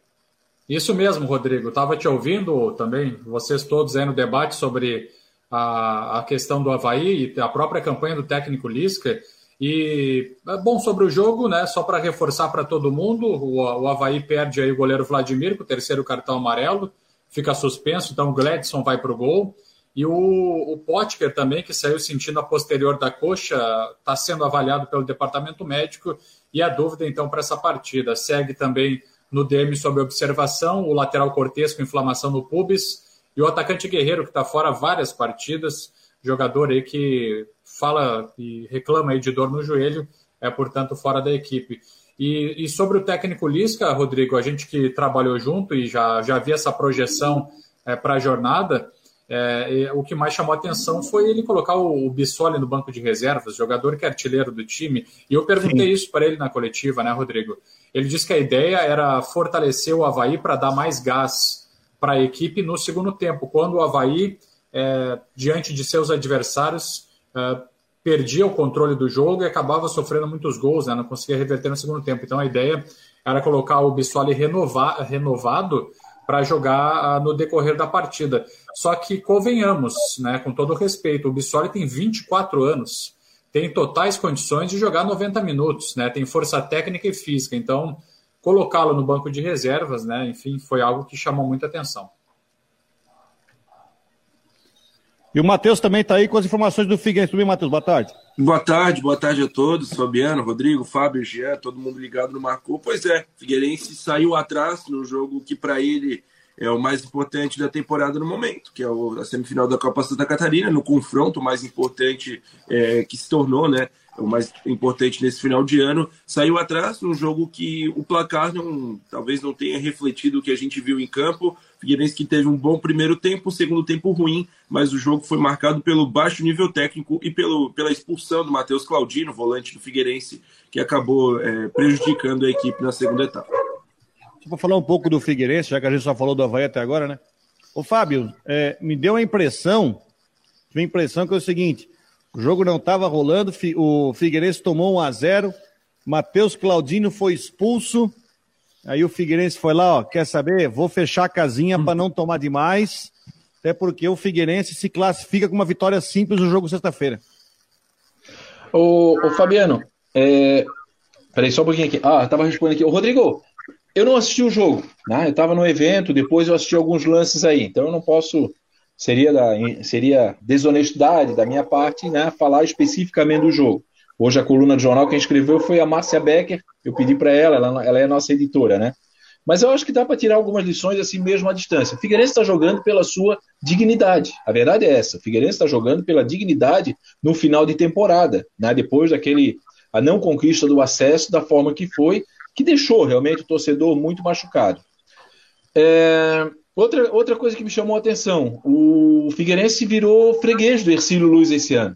Isso mesmo, Rodrigo. Estava te ouvindo também, vocês todos aí no debate sobre a, a questão do Havaí e a própria campanha do técnico Lisca. E, é bom, sobre o jogo, né? Só para reforçar para todo mundo, o, o Havaí perde aí o goleiro Vladimir com o terceiro cartão amarelo, fica suspenso, então o Gladson vai para o gol. E o, o Potker também, que saiu sentindo a posterior da coxa, está sendo avaliado pelo departamento médico e a dúvida então para essa partida. Segue também no DM sob observação o lateral Cortes com inflamação no pubis e o atacante Guerreiro, que está fora várias partidas, jogador aí que fala e reclama aí de dor no joelho, é portanto fora da equipe. E, e sobre o técnico Lisca, Rodrigo, a gente que trabalhou junto e já, já vi essa projeção é, para a jornada, é, o que mais chamou a atenção foi ele colocar o, o Bissoli no banco de reservas, jogador que é artilheiro do time. E eu perguntei Sim. isso para ele na coletiva, né, Rodrigo? Ele disse que a ideia era fortalecer o Havaí para dar mais gás para a equipe no segundo tempo, quando o Havaí, é, diante de seus adversários, é, perdia o controle do jogo e acabava sofrendo muitos gols, né, não conseguia reverter no segundo tempo. Então a ideia era colocar o Bissoli renova, renovado para jogar ah, no decorrer da partida. Só que convenhamos, né, com todo respeito, o Bissoli tem 24 anos, tem totais condições de jogar 90 minutos, né, tem força técnica e física, então colocá-lo no banco de reservas, né, enfim, foi algo que chamou muita atenção. E o Matheus também está aí com as informações do Figueirense. Tudo bem, Matheus? Boa tarde. Boa tarde, boa tarde a todos. Fabiano, Rodrigo, Fábio, Jean, todo mundo ligado no Marcou. Pois é, Figueirense saiu atrás no jogo que para ele é o mais importante da temporada no momento, que é a semifinal da Copa Santa Catarina, no confronto mais importante é, que se tornou, né? o mais importante nesse final de ano, saiu atrás num jogo que o placar não, talvez não tenha refletido o que a gente viu em campo. Figueirense que teve um bom primeiro tempo, segundo tempo ruim, mas o jogo foi marcado pelo baixo nível técnico e pelo, pela expulsão do Matheus Claudino, volante do Figueirense, que acabou é, prejudicando a equipe na segunda etapa. Vou falar um pouco do Figueirense, já que a gente só falou do Havaí até agora, né? Ô Fábio, é, me deu a impressão, a impressão que é o seguinte, o jogo não estava rolando, o Figueirense tomou 1 a 0 Matheus Claudino foi expulso, aí o Figueirense foi lá, ó, quer saber? Vou fechar a casinha para não tomar demais, até porque o Figueirense se classifica com uma vitória simples no jogo sexta-feira. Ô, ô, Fabiano, é... peraí só um pouquinho aqui. Ah, tava respondendo aqui. Ô, Rodrigo, eu não assisti o jogo, né? Eu estava no evento, depois eu assisti alguns lances aí, então eu não posso seria da, seria desonestidade da minha parte, né, falar especificamente do jogo. Hoje a coluna do jornal quem escreveu foi a Márcia Becker, eu pedi para ela, ela, ela é nossa editora, né? Mas eu acho que dá para tirar algumas lições assim mesmo à distância. O Figueirense está jogando pela sua dignidade. A verdade é essa. O Figueirense está jogando pela dignidade no final de temporada, né? Depois daquele a não conquista do acesso da forma que foi que deixou realmente o torcedor muito machucado. É, outra, outra coisa que me chamou a atenção: o Figueirense virou freguês do Ercílio Luz esse ano.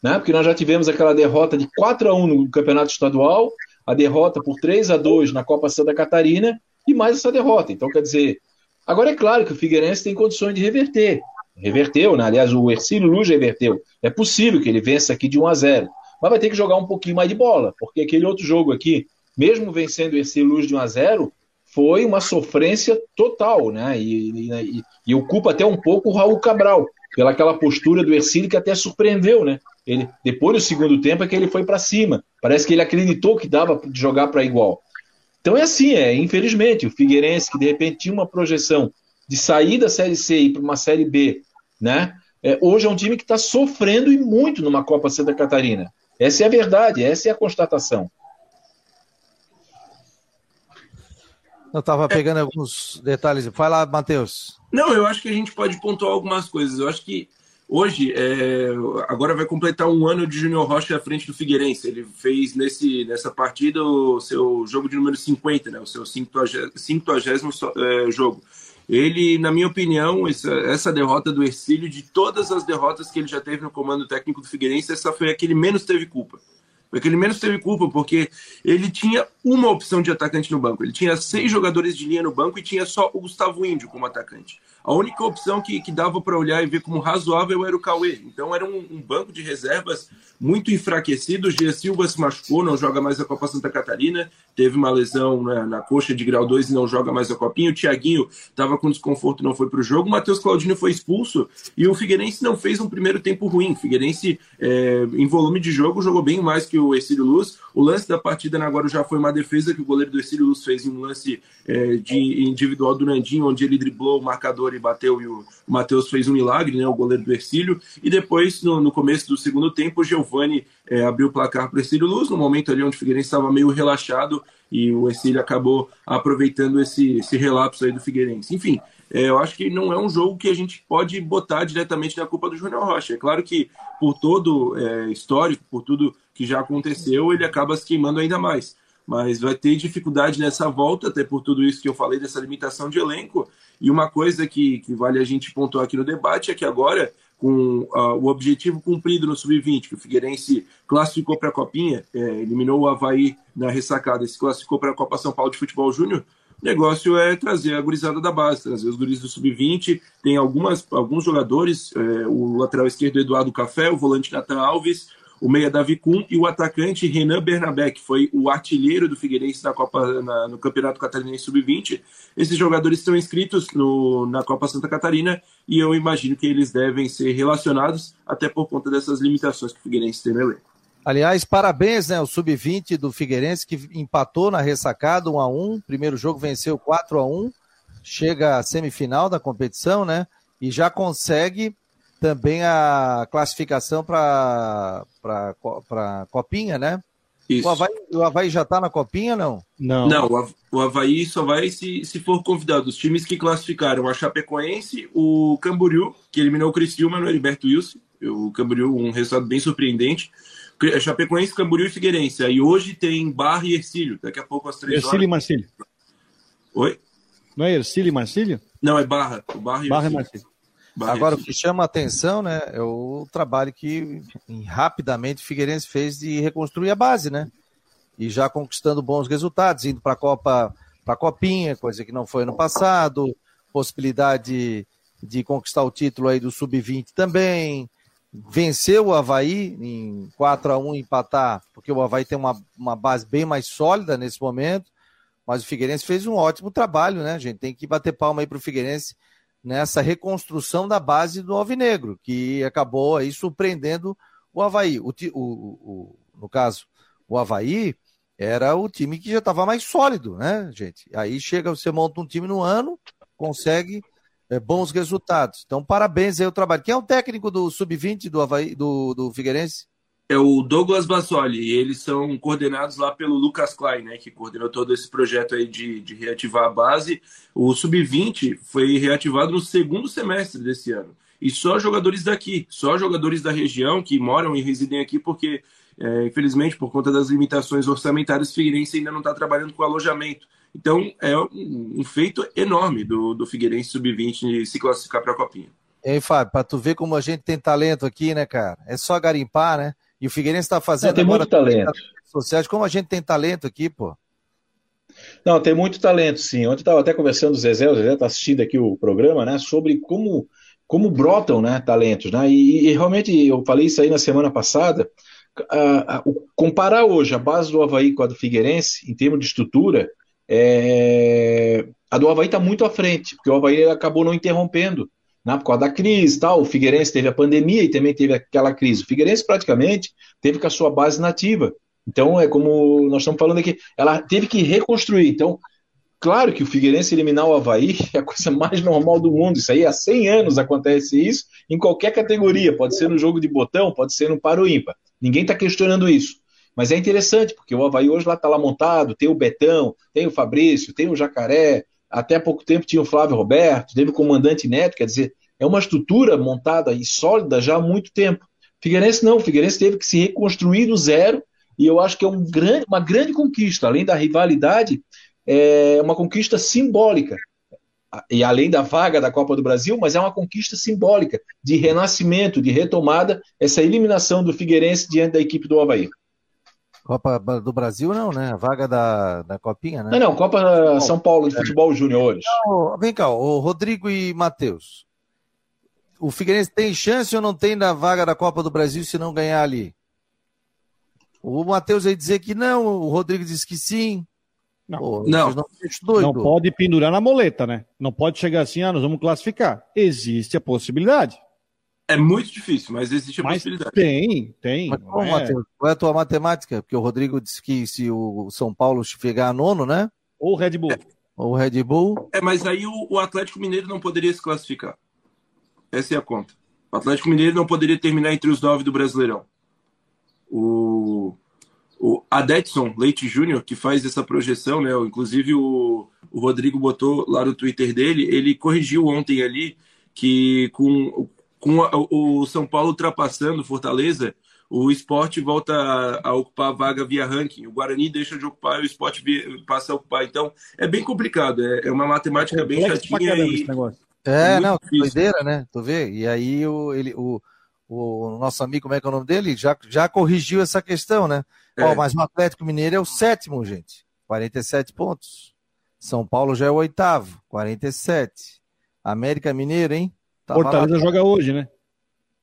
Né? Porque nós já tivemos aquela derrota de 4 a 1 no Campeonato Estadual, a derrota por 3 a 2 na Copa Santa Catarina e mais essa derrota. Então, quer dizer, agora é claro que o Figueirense tem condições de reverter. Reverteu, né? aliás, o Ercílio Luz reverteu. É possível que ele vença aqui de 1 a 0 mas vai ter que jogar um pouquinho mais de bola, porque aquele outro jogo aqui, mesmo vencendo esse Luz de 1 a 0 foi uma sofrência total, né? E, e, e ocupa até um pouco o Raul Cabral, pela aquela postura do Ercílio que até surpreendeu, né? Ele, depois do segundo tempo é que ele foi para cima. Parece que ele acreditou que dava de jogar para igual. Então é assim, é, infelizmente, o Figueirense que de repente tinha uma projeção de sair da Série C e para uma Série B, né? É, hoje é um time que está sofrendo e muito numa Copa Santa Catarina. Essa é a verdade, essa é a constatação. Eu estava pegando é. alguns detalhes. Vai lá, Matheus. Não, eu acho que a gente pode pontuar algumas coisas. Eu acho que hoje, é... agora vai completar um ano de Júnior Rocha à frente do Figueirense. Ele fez nesse, nessa partida o seu jogo de número 50, né? o seu 50 é, jogo. Ele, na minha opinião, essa, essa derrota do Ercílio, de todas as derrotas que ele já teve no comando técnico do Figueirense, essa foi a que ele menos teve culpa. Foi que ele menos teve culpa, porque ele tinha uma opção de atacante no banco. Ele tinha seis jogadores de linha no banco e tinha só o Gustavo Índio como atacante. A única opção que, que dava para olhar e ver como razoável era o Cauê. Então era um, um banco de reservas muito enfraquecido. O Gia Silva se machucou, não joga mais a Copa Santa Catarina, teve uma lesão né, na coxa de grau 2 e não joga mais a Copinha. O Thiaguinho estava com desconforto não foi para o jogo. O Matheus Claudino foi expulso e o Figueirense não fez um primeiro tempo ruim. O Figueirense, é, em volume de jogo, jogou bem mais que o Ercílio Luz. O lance da partida na Guarujá foi uma defesa que o goleiro do Ercílio Luz fez em um lance é, de individual do Nandinho, onde ele driblou o marcador e bateu e o, Matheus fez um milagre, né, o goleiro do Ercílio. E depois, no, no começo do segundo tempo, o Giovani é, abriu o placar para o Ercílio Luz, no momento ali onde o Figueirense estava meio relaxado e o Ercílio acabou aproveitando esse, esse relapso aí do Figueirense. Enfim, é, eu acho que não é um jogo que a gente pode botar diretamente na culpa do Júnior Rocha. É claro que por todo é, histórico, por tudo que já aconteceu, ele acaba se queimando ainda mais mas vai ter dificuldade nessa volta, até por tudo isso que eu falei dessa limitação de elenco. E uma coisa que, que vale a gente pontuar aqui no debate é que agora, com uh, o objetivo cumprido no Sub-20, que o Figueirense classificou para a Copinha, é, eliminou o Havaí na ressacada e se classificou para a Copa São Paulo de Futebol Júnior, o negócio é trazer a gurizada da base, trazer os guris do Sub-20. Tem algumas, alguns jogadores, é, o lateral esquerdo Eduardo Café, o volante Natan Alves, o meia Davi Kuhn e o atacante Renan Bernabé, que foi o artilheiro do Figueirense na Copa, na, no Campeonato Catarinense Sub-20. Esses jogadores estão inscritos no, na Copa Santa Catarina e eu imagino que eles devem ser relacionados até por conta dessas limitações que o Figueirense tem no elenco. Aliás, parabéns, né? O Sub-20 do Figueirense que empatou na ressacada 1 a 1 Primeiro jogo venceu 4 a 1 chega à semifinal da competição, né? E já consegue também a classificação para a Copinha, né? Isso. O Havaí, o Havaí já está na Copinha, não? Não. Não, o Havaí só vai se, se for convidado. Os times que classificaram a Chapecoense, o Camboriú, que eliminou o Criciúma no Heriberto Wilson, O Camboriú, um resultado bem surpreendente. Chapecoense, Camboriú e Figueirense. Aí hoje tem Barra e Ercílio. Daqui a pouco às três Ercílio horas. e Marcílio. Oi? Não é Ercílio e Marcílio? Não, é Barra. O Barra e Barra Marcílio. Agora, o que chama a atenção, né, é o trabalho que rapidamente Figueirense fez de reconstruir a base, né? E já conquistando bons resultados, indo para a Copa, para a Copinha, coisa que não foi ano passado, possibilidade de, de conquistar o título aí do Sub-20 também, venceu o Havaí em 4 a 1 empatar, porque o Havaí tem uma, uma base bem mais sólida nesse momento, mas o Figueirense fez um ótimo trabalho, né, gente? Tem que bater palma aí para o Figueirense nessa reconstrução da base do Alvinegro, que acabou aí surpreendendo o Havaí. O, o, o, no caso, o Havaí era o time que já estava mais sólido, né, gente? Aí chega, você monta um time no ano, consegue é, bons resultados. Então, parabéns aí o trabalho. Quem é o técnico do Sub-20 do, Havaí, do, do Figueirense? É o Douglas Bassoli, e eles são coordenados lá pelo Lucas Klein, né, que coordenou todo esse projeto aí de, de reativar a base. O Sub-20 foi reativado no segundo semestre desse ano. E só jogadores daqui, só jogadores da região que moram e residem aqui, porque, é, infelizmente, por conta das limitações orçamentárias, Figueirense ainda não está trabalhando com alojamento. Então, é um, um feito enorme do, do Figueirense Sub-20 se classificar para a Copinha. E aí, Fábio, para tu ver como a gente tem talento aqui, né, cara? É só garimpar, né? E o Figueirense está fazendo. Não, tem muito talento. Sociais, como a gente tem talento aqui, pô. Não, tem muito talento, sim. Ontem estava até conversando com o Zezé, o Zezé está assistindo aqui o programa, né, sobre como, como brotam né, talentos. Né? E, e realmente, eu falei isso aí na semana passada, a, a, comparar hoje a base do Havaí com a do Figueirense, em termos de estrutura, é... A do Havaí está muito à frente, porque o Havaí acabou não interrompendo, né, por causa da crise tal. O Figueirense teve a pandemia e também teve aquela crise. O Figueirense praticamente teve com a sua base nativa. Então, é como nós estamos falando aqui, ela teve que reconstruir. Então, claro que o Figueirense eliminar o Havaí é a coisa mais normal do mundo. Isso aí há 100 anos acontece isso em qualquer categoria. Pode ser no jogo de botão, pode ser no paro ímpar. Ninguém está questionando isso. Mas é interessante, porque o Havaí hoje lá está lá montado, tem o Betão, tem o Fabrício, tem o Jacaré, até pouco tempo tinha o Flávio Roberto, teve o comandante Neto, quer dizer, é uma estrutura montada e sólida já há muito tempo. Figueirense não, Figueirense teve que se reconstruir do zero, e eu acho que é um grande, uma grande conquista, além da rivalidade, é uma conquista simbólica. E além da vaga da Copa do Brasil, mas é uma conquista simbólica de renascimento, de retomada, essa eliminação do Figueirense diante da equipe do Havaí. Copa do Brasil não, né? A vaga da, da Copinha, né? Não, não, Copa São Paulo de Futebol Júniores. Então, vem cá, o Rodrigo e Matheus. O Figueirense tem chance ou não tem na vaga da Copa do Brasil se não ganhar ali? O Matheus aí dizer que não, o Rodrigo diz que sim. Não, Pô, não. não, não pode pendurar na moleta, né? Não pode chegar assim, ah, nós vamos classificar. Existe a possibilidade. É muito difícil, mas existe a mas possibilidade. Tem, tem. Mas qual, é... qual é a tua matemática? Porque o Rodrigo disse que se o São Paulo chegar a nono, né? Ou o Red Bull. É. Ou o Red Bull. É, mas aí o, o, Atlético Mineiro não poderia se classificar. Essa é a conta. O Atlético Mineiro não poderia terminar entre os nove do Brasileirão. O, o Adetson Leite Júnior, que faz essa projeção, né? Inclusive o, o Rodrigo botou lá no Twitter dele, ele corrigiu ontem ali que com com a, o São Paulo ultrapassando Fortaleza, o esporte volta a, a, ocupar a vaga via ranking. O Guarani deixa de ocupar e o esporte via, passa a ocupar. Então, é bem complicado. É, é uma matemática é bem chatinha. E, é, é não, doideira, né? Tu vê? E aí o, ele, o, o nosso amigo, como é que é o nome dele? Já, já corrigiu essa questão, né? É. Ó, mas o Atlético Mineiro é o sétimo, gente. 47 pontos. São Paulo já é o oitavo, 47. América Mineiro, hein? Tava Fortaleza lá... joga hoje, né?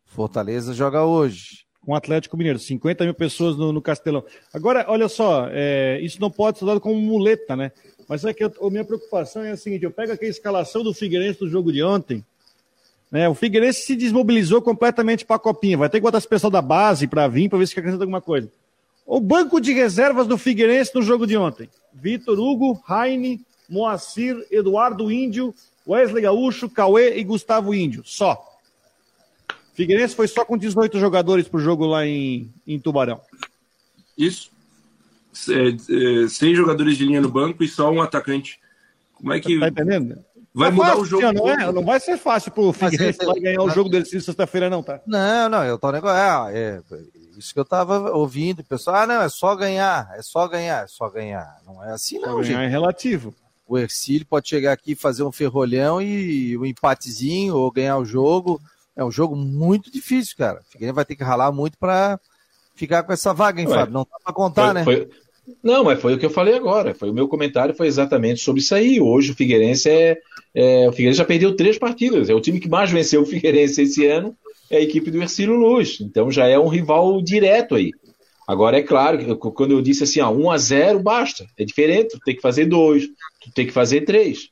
Fortaleza joga hoje. Com o Atlético Mineiro, 50 mil pessoas no, no Castelão. Agora, olha só, é, isso não pode ser dado como muleta, né? Mas é que eu, a minha preocupação é a seguinte: eu pego aqui a escalação do Figueirense do jogo de ontem. Né, o Figueirense se desmobilizou completamente para a copinha. Vai ter que botar esse pessoal da base para vir para ver se acrescenta alguma coisa. O banco de reservas do Figueirense no jogo de ontem: Vitor Hugo, Raine, Moacir, Eduardo Índio, Wesley Gaúcho, Cauê e Gustavo Índio. Só. Figueirense foi só com 18 jogadores pro jogo lá em, em Tubarão. Isso. É, é, seis jogadores de linha no banco e só um atacante. Como é que. Tá entendendo? Vai mudar fácil, o jogo. Não, é, não vai ser fácil pro Figueirense é, vai ganhar o jogo dele sexta-feira, não, tá? Não, não, eu tô negócio. É, é, isso que eu tava ouvindo, o pessoal, ah, não, é só ganhar, é só ganhar, é só ganhar. Não é assim, não, ganhar gente. é relativo. O Ercílio pode chegar aqui fazer um ferrolhão e um empatezinho ou ganhar o jogo. É um jogo muito difícil, cara. O Figueirense vai ter que ralar muito para ficar com essa vaga, hein, Ué, Fábio? Não dá pra contar, foi, né? Foi, não, mas foi o que eu falei agora. Foi o meu comentário foi exatamente sobre isso aí. Hoje o Figueirense é, é, o Figueirense já perdeu três partidas. É o time que mais venceu o Figueirense esse ano é a equipe do Ercílio Luz. Então já é um rival direto aí. Agora é claro que quando eu disse assim, ó, 1 a 0 basta. É diferente. Tem que fazer dois, tu tem que fazer três.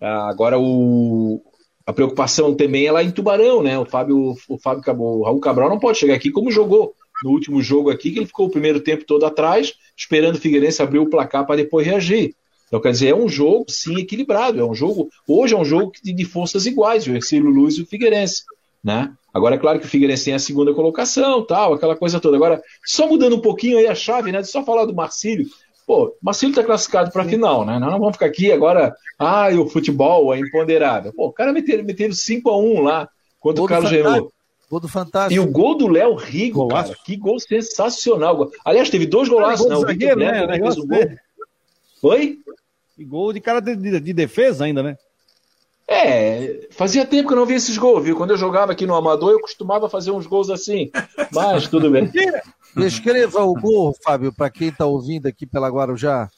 Ah, agora o a preocupação também é lá em Tubarão, né? O Fábio, o Fábio o Raul Cabral não pode chegar aqui como jogou no último jogo aqui, que ele ficou o primeiro tempo todo atrás esperando o Figueirense abrir o placar para depois reagir. Então, quer dizer, é um jogo, sim, equilibrado. É um jogo. Hoje é um jogo de, forças iguais, o Ercílio Luz e o Figueirense. Né? Agora, é claro que o Figueirense tem a segunda colocação, tal, aquela coisa toda. Agora, só mudando um pouquinho aí a chave, né? Só falar do Marcílio. Pô, Marcílio está classificado para a final, né? Nós não vamos ficar aqui agora, ah, o futebol é imponderável. Pô, o cara meteram, meteram 5 a 1 lá contra o Carlos Genô. Gol do Fantástico. E o gol do Léo Rigo, cara, que gol sensacional. Aliás, teve dois golaços, né? O zagueiro, né? fez um gol. Foi? E gol de cara de, de, de, defesa ainda, né? É, fazia tempo que eu não vi esses gols, viu? Quando eu jogava aqui no Amador, eu costumava fazer uns gols assim. Mas tudo bem. Descreva o gol, Fábio, para quem está ouvindo aqui pela Guarujá.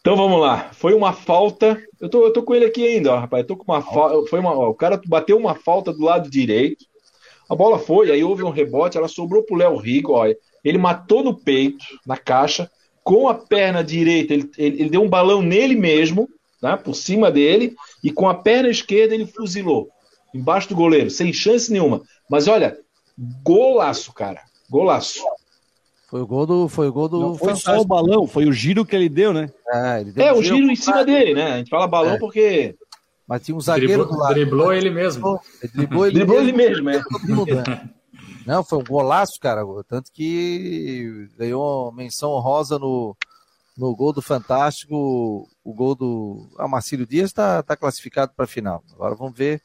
Então vamos lá. Foi uma falta. Eu tô, eu tô com ele aqui ainda, ó, rapaz. Eu tô com uma falta. Foi uma, ó, o cara bateu uma falta do lado direito. A bola foi, aí houve um rebote, ela sobrou pro Léo Rigo, ó. Ele matou no peito, na caixa, com a perna direita, ele, ele, ele deu um balão nele mesmo, né, por cima dele, e com a perna esquerda ele fuzilou, embaixo do goleiro, sem chance nenhuma. Mas olha, golaço, cara, golaço. Foi o gol do. Foi o gol do. Não foi só o balão, foi o giro que ele deu, né? É, deu é um o giro, giro em cima dele, né? A gente fala balão é. porque mas tinha um zagueiro driblou, do lado. Driblou ele mesmo. Driblou ele, driblou ele mesmo, mesmo é. Não, foi um golaço, cara. Tanto que ganhou menção honrosa no, no gol do Fantástico. O gol do. Ah, Marcílio Dias está tá classificado para a final. Agora vamos ver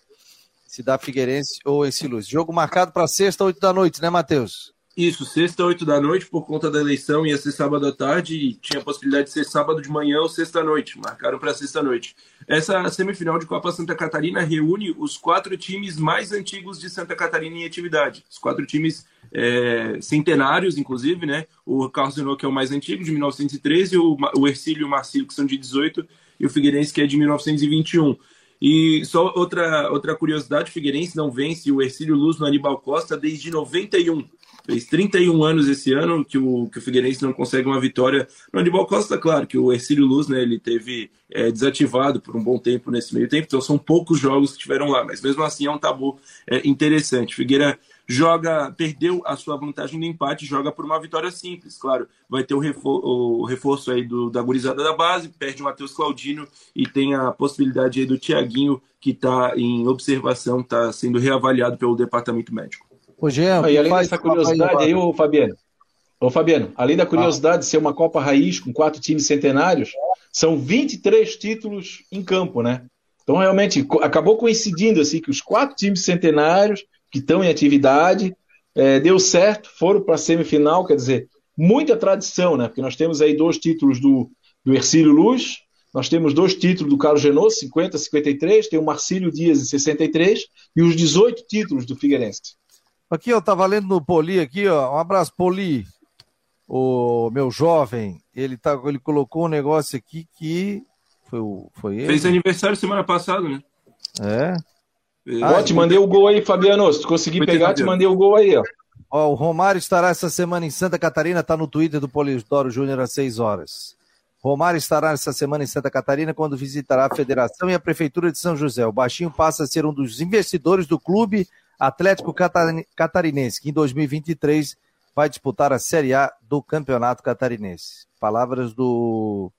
se dá Figueirense ou esse Luz. Jogo marcado para sexta, oito da noite, né, Matheus? Isso, sexta, oito da noite, por conta da eleição, ia ser sábado à tarde e tinha a possibilidade de ser sábado de manhã ou sexta-noite. Marcaram para sexta-noite. Essa semifinal de Copa Santa Catarina reúne os quatro times mais antigos de Santa Catarina em atividade. Os quatro times é, centenários, inclusive, né? O Carlos Renault, que é o mais antigo, de 1913, o, o Ercílio e o Marcílio, que são de 18, e o Figueirense, que é de 1921. E só outra, outra curiosidade, o Figueirense não vence o Ercílio Luz no Aníbal Costa desde 91. Fez 31 anos esse ano que o, que o Figueirense não consegue uma vitória no Aníbal Costa. Claro que o Ercílio Luz, né, ele teve é, desativado por um bom tempo nesse meio tempo, então são poucos jogos que tiveram lá, mas mesmo assim é um tabu é, interessante. Figueira joga, perdeu a sua vantagem de empate, joga por uma vitória simples, claro. Vai ter o, refor o reforço aí do, da gurizada da base, perde o Matheus Claudino e tem a possibilidade aí do Tiaguinho, que está em observação, está sendo reavaliado pelo departamento médico. Jean, e além dessa curiosidade aí, ô Fabiano, ô Fabiano, além da curiosidade de ser uma Copa Raiz com quatro times centenários, são 23 títulos em campo, né? Então, realmente, acabou coincidindo assim que os quatro times centenários que estão em atividade é, deu certo, foram para a semifinal, quer dizer, muita tradição, né? Porque nós temos aí dois títulos do, do Ercílio Luz, nós temos dois títulos do Carlos Genô, 50, 53, tem o Marcílio Dias em 63 e os 18 títulos do Figueirense. Aqui, eu tava lendo no Poli aqui, ó. Um abraço, Poli. O meu jovem, ele, tá, ele colocou um negócio aqui que. Foi, o, foi ele? Fez aniversário semana passada, né? É. Ah, ó, te mandei o gol aí, Fabiano. Se tu conseguir pegar, te mandei o gol aí, ó. Ó, o Romário estará essa semana em Santa Catarina, tá no Twitter do Polidoro Júnior às 6 horas. Romário estará essa semana em Santa Catarina quando visitará a Federação e a Prefeitura de São José. O Baixinho passa a ser um dos investidores do clube Atlético Catarinense, que em 2023 vai disputar a Série A do Campeonato Catarinense. Palavras do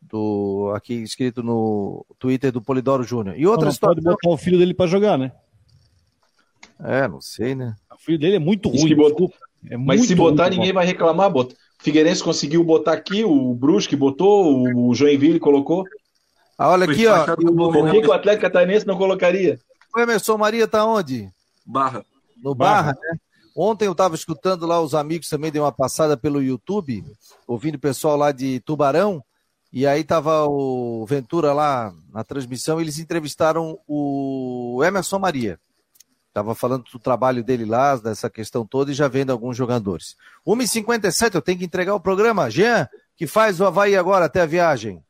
do aqui escrito no Twitter do Polidoro Júnior. E outra não, história. Pode botar o filho dele para jogar, né? É, não sei, né? O filho dele é muito ruim. Botou... É Mas muito se botar, ninguém vai reclamar. Bota. Figueirense conseguiu botar aqui, o Brusque botou, o Joinville colocou. Ah, olha aqui, ó. Por que o Atlético Catarinense não colocaria? O Emerson Maria tá onde? Barra. No Barra, Barra né? Ontem eu estava escutando lá os amigos também, dei uma passada pelo YouTube, ouvindo o pessoal lá de Tubarão, e aí tava o Ventura lá na transmissão, eles entrevistaram o Emerson Maria. Tava falando do trabalho dele lá, dessa questão toda, e já vendo alguns jogadores. 1h57, eu tenho que entregar o programa. Jean, que faz o Havaí agora até a viagem?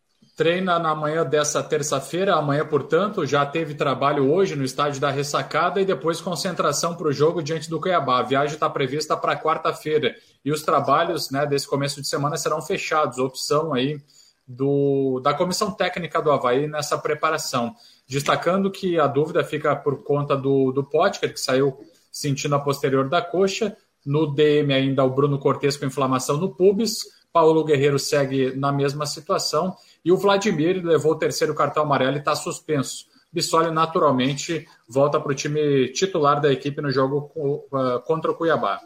Treina na manhã dessa terça-feira, amanhã, portanto, já teve trabalho hoje no estádio da Ressacada e depois concentração para o jogo diante do Cuiabá. A viagem está prevista para quarta-feira e os trabalhos né, desse começo de semana serão fechados. Opção aí do, da comissão técnica do Havaí nessa preparação. Destacando que a dúvida fica por conta do, do Potker, que saiu sentindo a posterior da coxa. No DM ainda o Bruno Cortes com inflamação no pubis. Paulo Guerreiro segue na mesma situação e o Vladimir levou o terceiro cartão amarelo e está suspenso. Bissoli, naturalmente, volta para o time titular da equipe no jogo uh, contra o Cuiabá.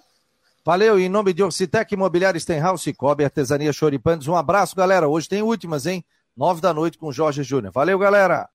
Valeu, em nome de Orcitec Imobiliário Stenhouse, Cobre Artesania Choripanes. Um abraço, galera. Hoje tem últimas, hein? Nove da noite com Jorge Júnior. Valeu, galera.